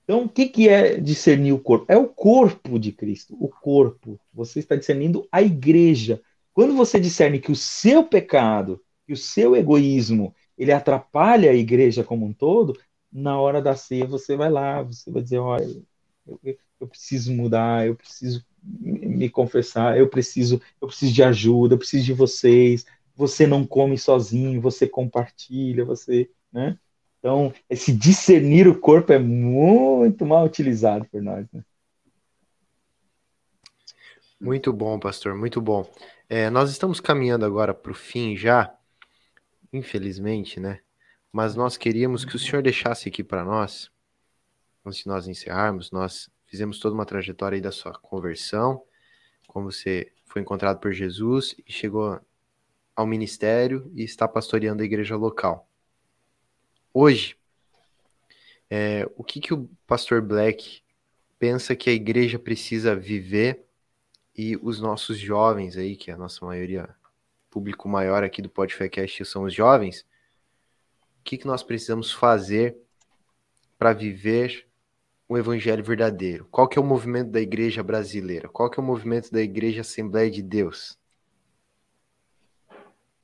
Então, o que, que é discernir o corpo? É o corpo de Cristo, o corpo. Você está discernindo a igreja. Quando você discerne que o seu pecado, que o seu egoísmo, ele atrapalha a igreja como um todo, na hora da ceia você vai lá, você vai dizer, olha, eu, eu preciso mudar, eu preciso me confessar, eu preciso, eu preciso de ajuda, eu preciso de vocês. Você não come sozinho, você compartilha, você, né? Então, esse discernir o corpo é muito mal utilizado por nós. Né? Muito bom, pastor, muito bom. É, nós estamos caminhando agora para o fim já, infelizmente, né? Mas nós queríamos que o senhor deixasse aqui para nós, antes de nós encerrarmos, nós fizemos toda uma trajetória aí da sua conversão, como você foi encontrado por Jesus e chegou ao ministério e está pastoreando a igreja local. Hoje, é, o que, que o pastor Black pensa que a igreja precisa viver e os nossos jovens aí, que é a nossa maioria, público maior aqui do Podfecast são os jovens, o que, que nós precisamos fazer para viver o evangelho verdadeiro? Qual que é o movimento da igreja brasileira? Qual que é o movimento da igreja Assembleia de Deus?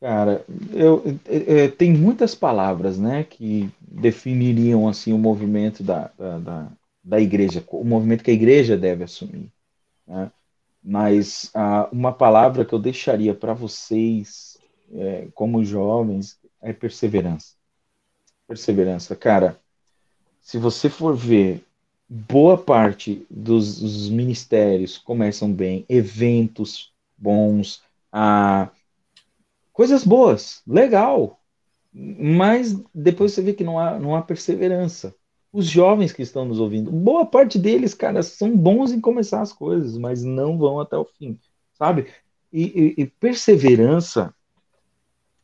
Cara, eu, eu, eu, tem muitas palavras, né, que definiriam assim o movimento da, da, da, da igreja, o movimento que a igreja deve assumir. Né? Mas ah, uma palavra que eu deixaria para vocês, é, como jovens, é perseverança. Perseverança, cara. Se você for ver, boa parte dos, dos ministérios começam bem, eventos bons, ah, coisas boas, legal, mas depois você vê que não há, não há perseverança. Os jovens que estão nos ouvindo, boa parte deles, cara, são bons em começar as coisas, mas não vão até o fim, sabe? E, e, e perseverança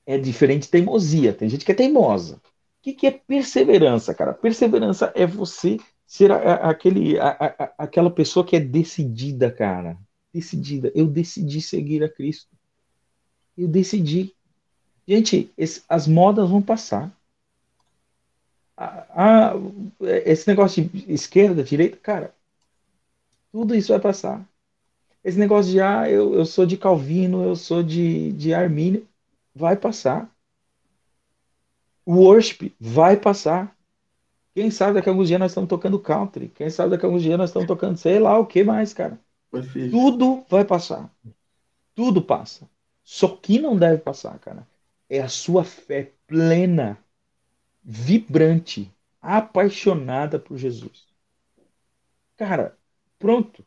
é diferente de teimosia. Tem gente que é teimosa. O que, que é perseverança, cara? Perseverança é você ser a, a, aquele, a, aquela pessoa que é decidida, cara. Decidida. Eu decidi seguir a Cristo eu decidi. Gente, esse, as modas vão passar. Esse negócio de esquerda, direita, cara, tudo isso vai passar. Esse negócio de, ah, eu, eu sou de Calvino, eu sou de, de Armínio, vai passar. O worship vai passar. Quem sabe daqui a alguns dias nós estamos tocando country. Quem sabe daqui a alguns dias nós estamos tocando sei lá o que mais, cara. Tudo vai passar. Tudo passa. Só que não deve passar, cara, é a sua fé plena, vibrante, apaixonada por Jesus. Cara, pronto.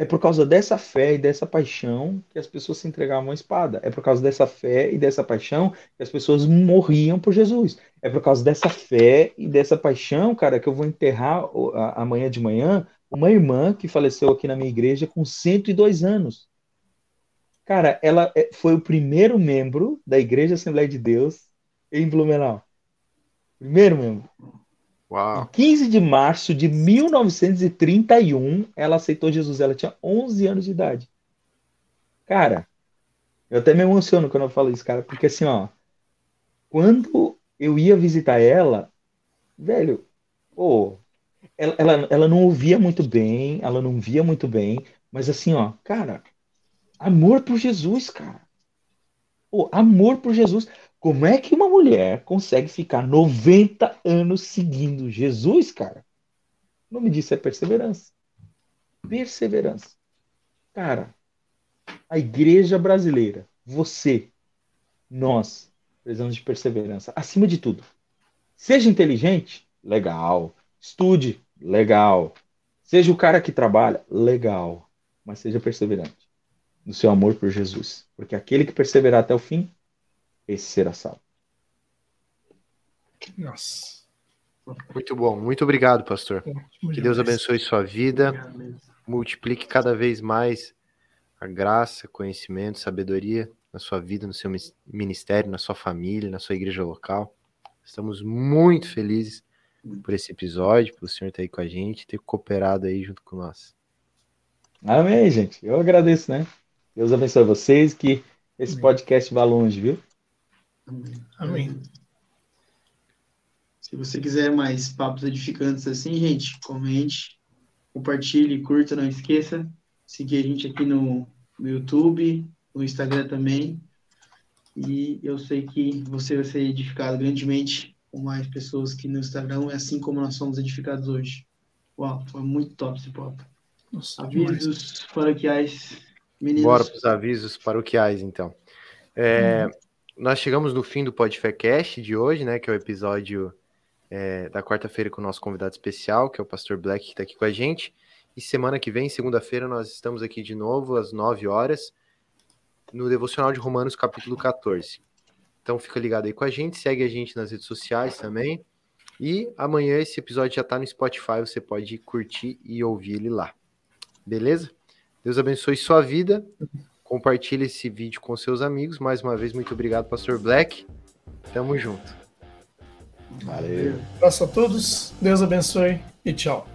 É por causa dessa fé e dessa paixão que as pessoas se entregavam à espada. É por causa dessa fé e dessa paixão que as pessoas morriam por Jesus. É por causa dessa fé e dessa paixão, cara, que eu vou enterrar amanhã de manhã uma irmã que faleceu aqui na minha igreja com 102 anos. Cara, ela é, foi o primeiro membro da Igreja Assembleia de Deus em Blumenau. Primeiro membro. Uau. Em 15 de março de 1931, ela aceitou Jesus. Ela tinha 11 anos de idade. Cara, eu até me emociono quando eu falo isso, cara, porque assim, ó, quando eu ia visitar ela, velho, pô, ela, ela, ela não ouvia muito bem, ela não via muito bem, mas assim, ó, cara, Amor por Jesus, cara. Pô, amor por Jesus. Como é que uma mulher consegue ficar 90 anos seguindo Jesus, cara? O nome disso é perseverança. Perseverança. Cara, a igreja brasileira, você, nós, precisamos de perseverança. Acima de tudo. Seja inteligente, legal. Estude, legal. Seja o cara que trabalha, legal. Mas seja perseverante no seu amor por Jesus. Porque aquele que perseverar até o fim, esse será salvo. Nossa. Muito bom. Muito obrigado, pastor. que Deus abençoe sua vida. Multiplique cada vez mais a graça, conhecimento, sabedoria na sua vida, no seu ministério, na sua família, na sua igreja local. Estamos muito felizes por esse episódio, pelo senhor estar aí com a gente, ter cooperado aí junto com nós. Amém, gente. Eu agradeço, né? Deus abençoe vocês, que esse podcast vá longe, viu? Amém. Amém. Se você quiser mais papos edificantes assim, gente, comente, compartilhe, curta, não esqueça. Seguir a gente aqui no, no YouTube, no Instagram também. E eu sei que você vai ser edificado grandemente com mais pessoas que no Instagram, assim como nós somos edificados hoje. Uau, foi muito top esse papo. Nossa, avisos demais. paroquiais, meninos. Bora para os avisos paroquiais, então. É, hum. Nós chegamos no fim do Podfecast de hoje, né? Que é o episódio é, da quarta-feira com o nosso convidado especial, que é o Pastor Black, que está aqui com a gente. E semana que vem, segunda-feira, nós estamos aqui de novo, às 9 horas, no Devocional de Romanos, capítulo 14. Então fica ligado aí com a gente, segue a gente nas redes sociais também. E amanhã esse episódio já está no Spotify, você pode curtir e ouvir ele lá. Beleza? Deus abençoe sua vida. Compartilhe esse vídeo com seus amigos. Mais uma vez, muito obrigado, Pastor Black. Tamo junto. Valeu. Abraço a todos, Deus abençoe e tchau.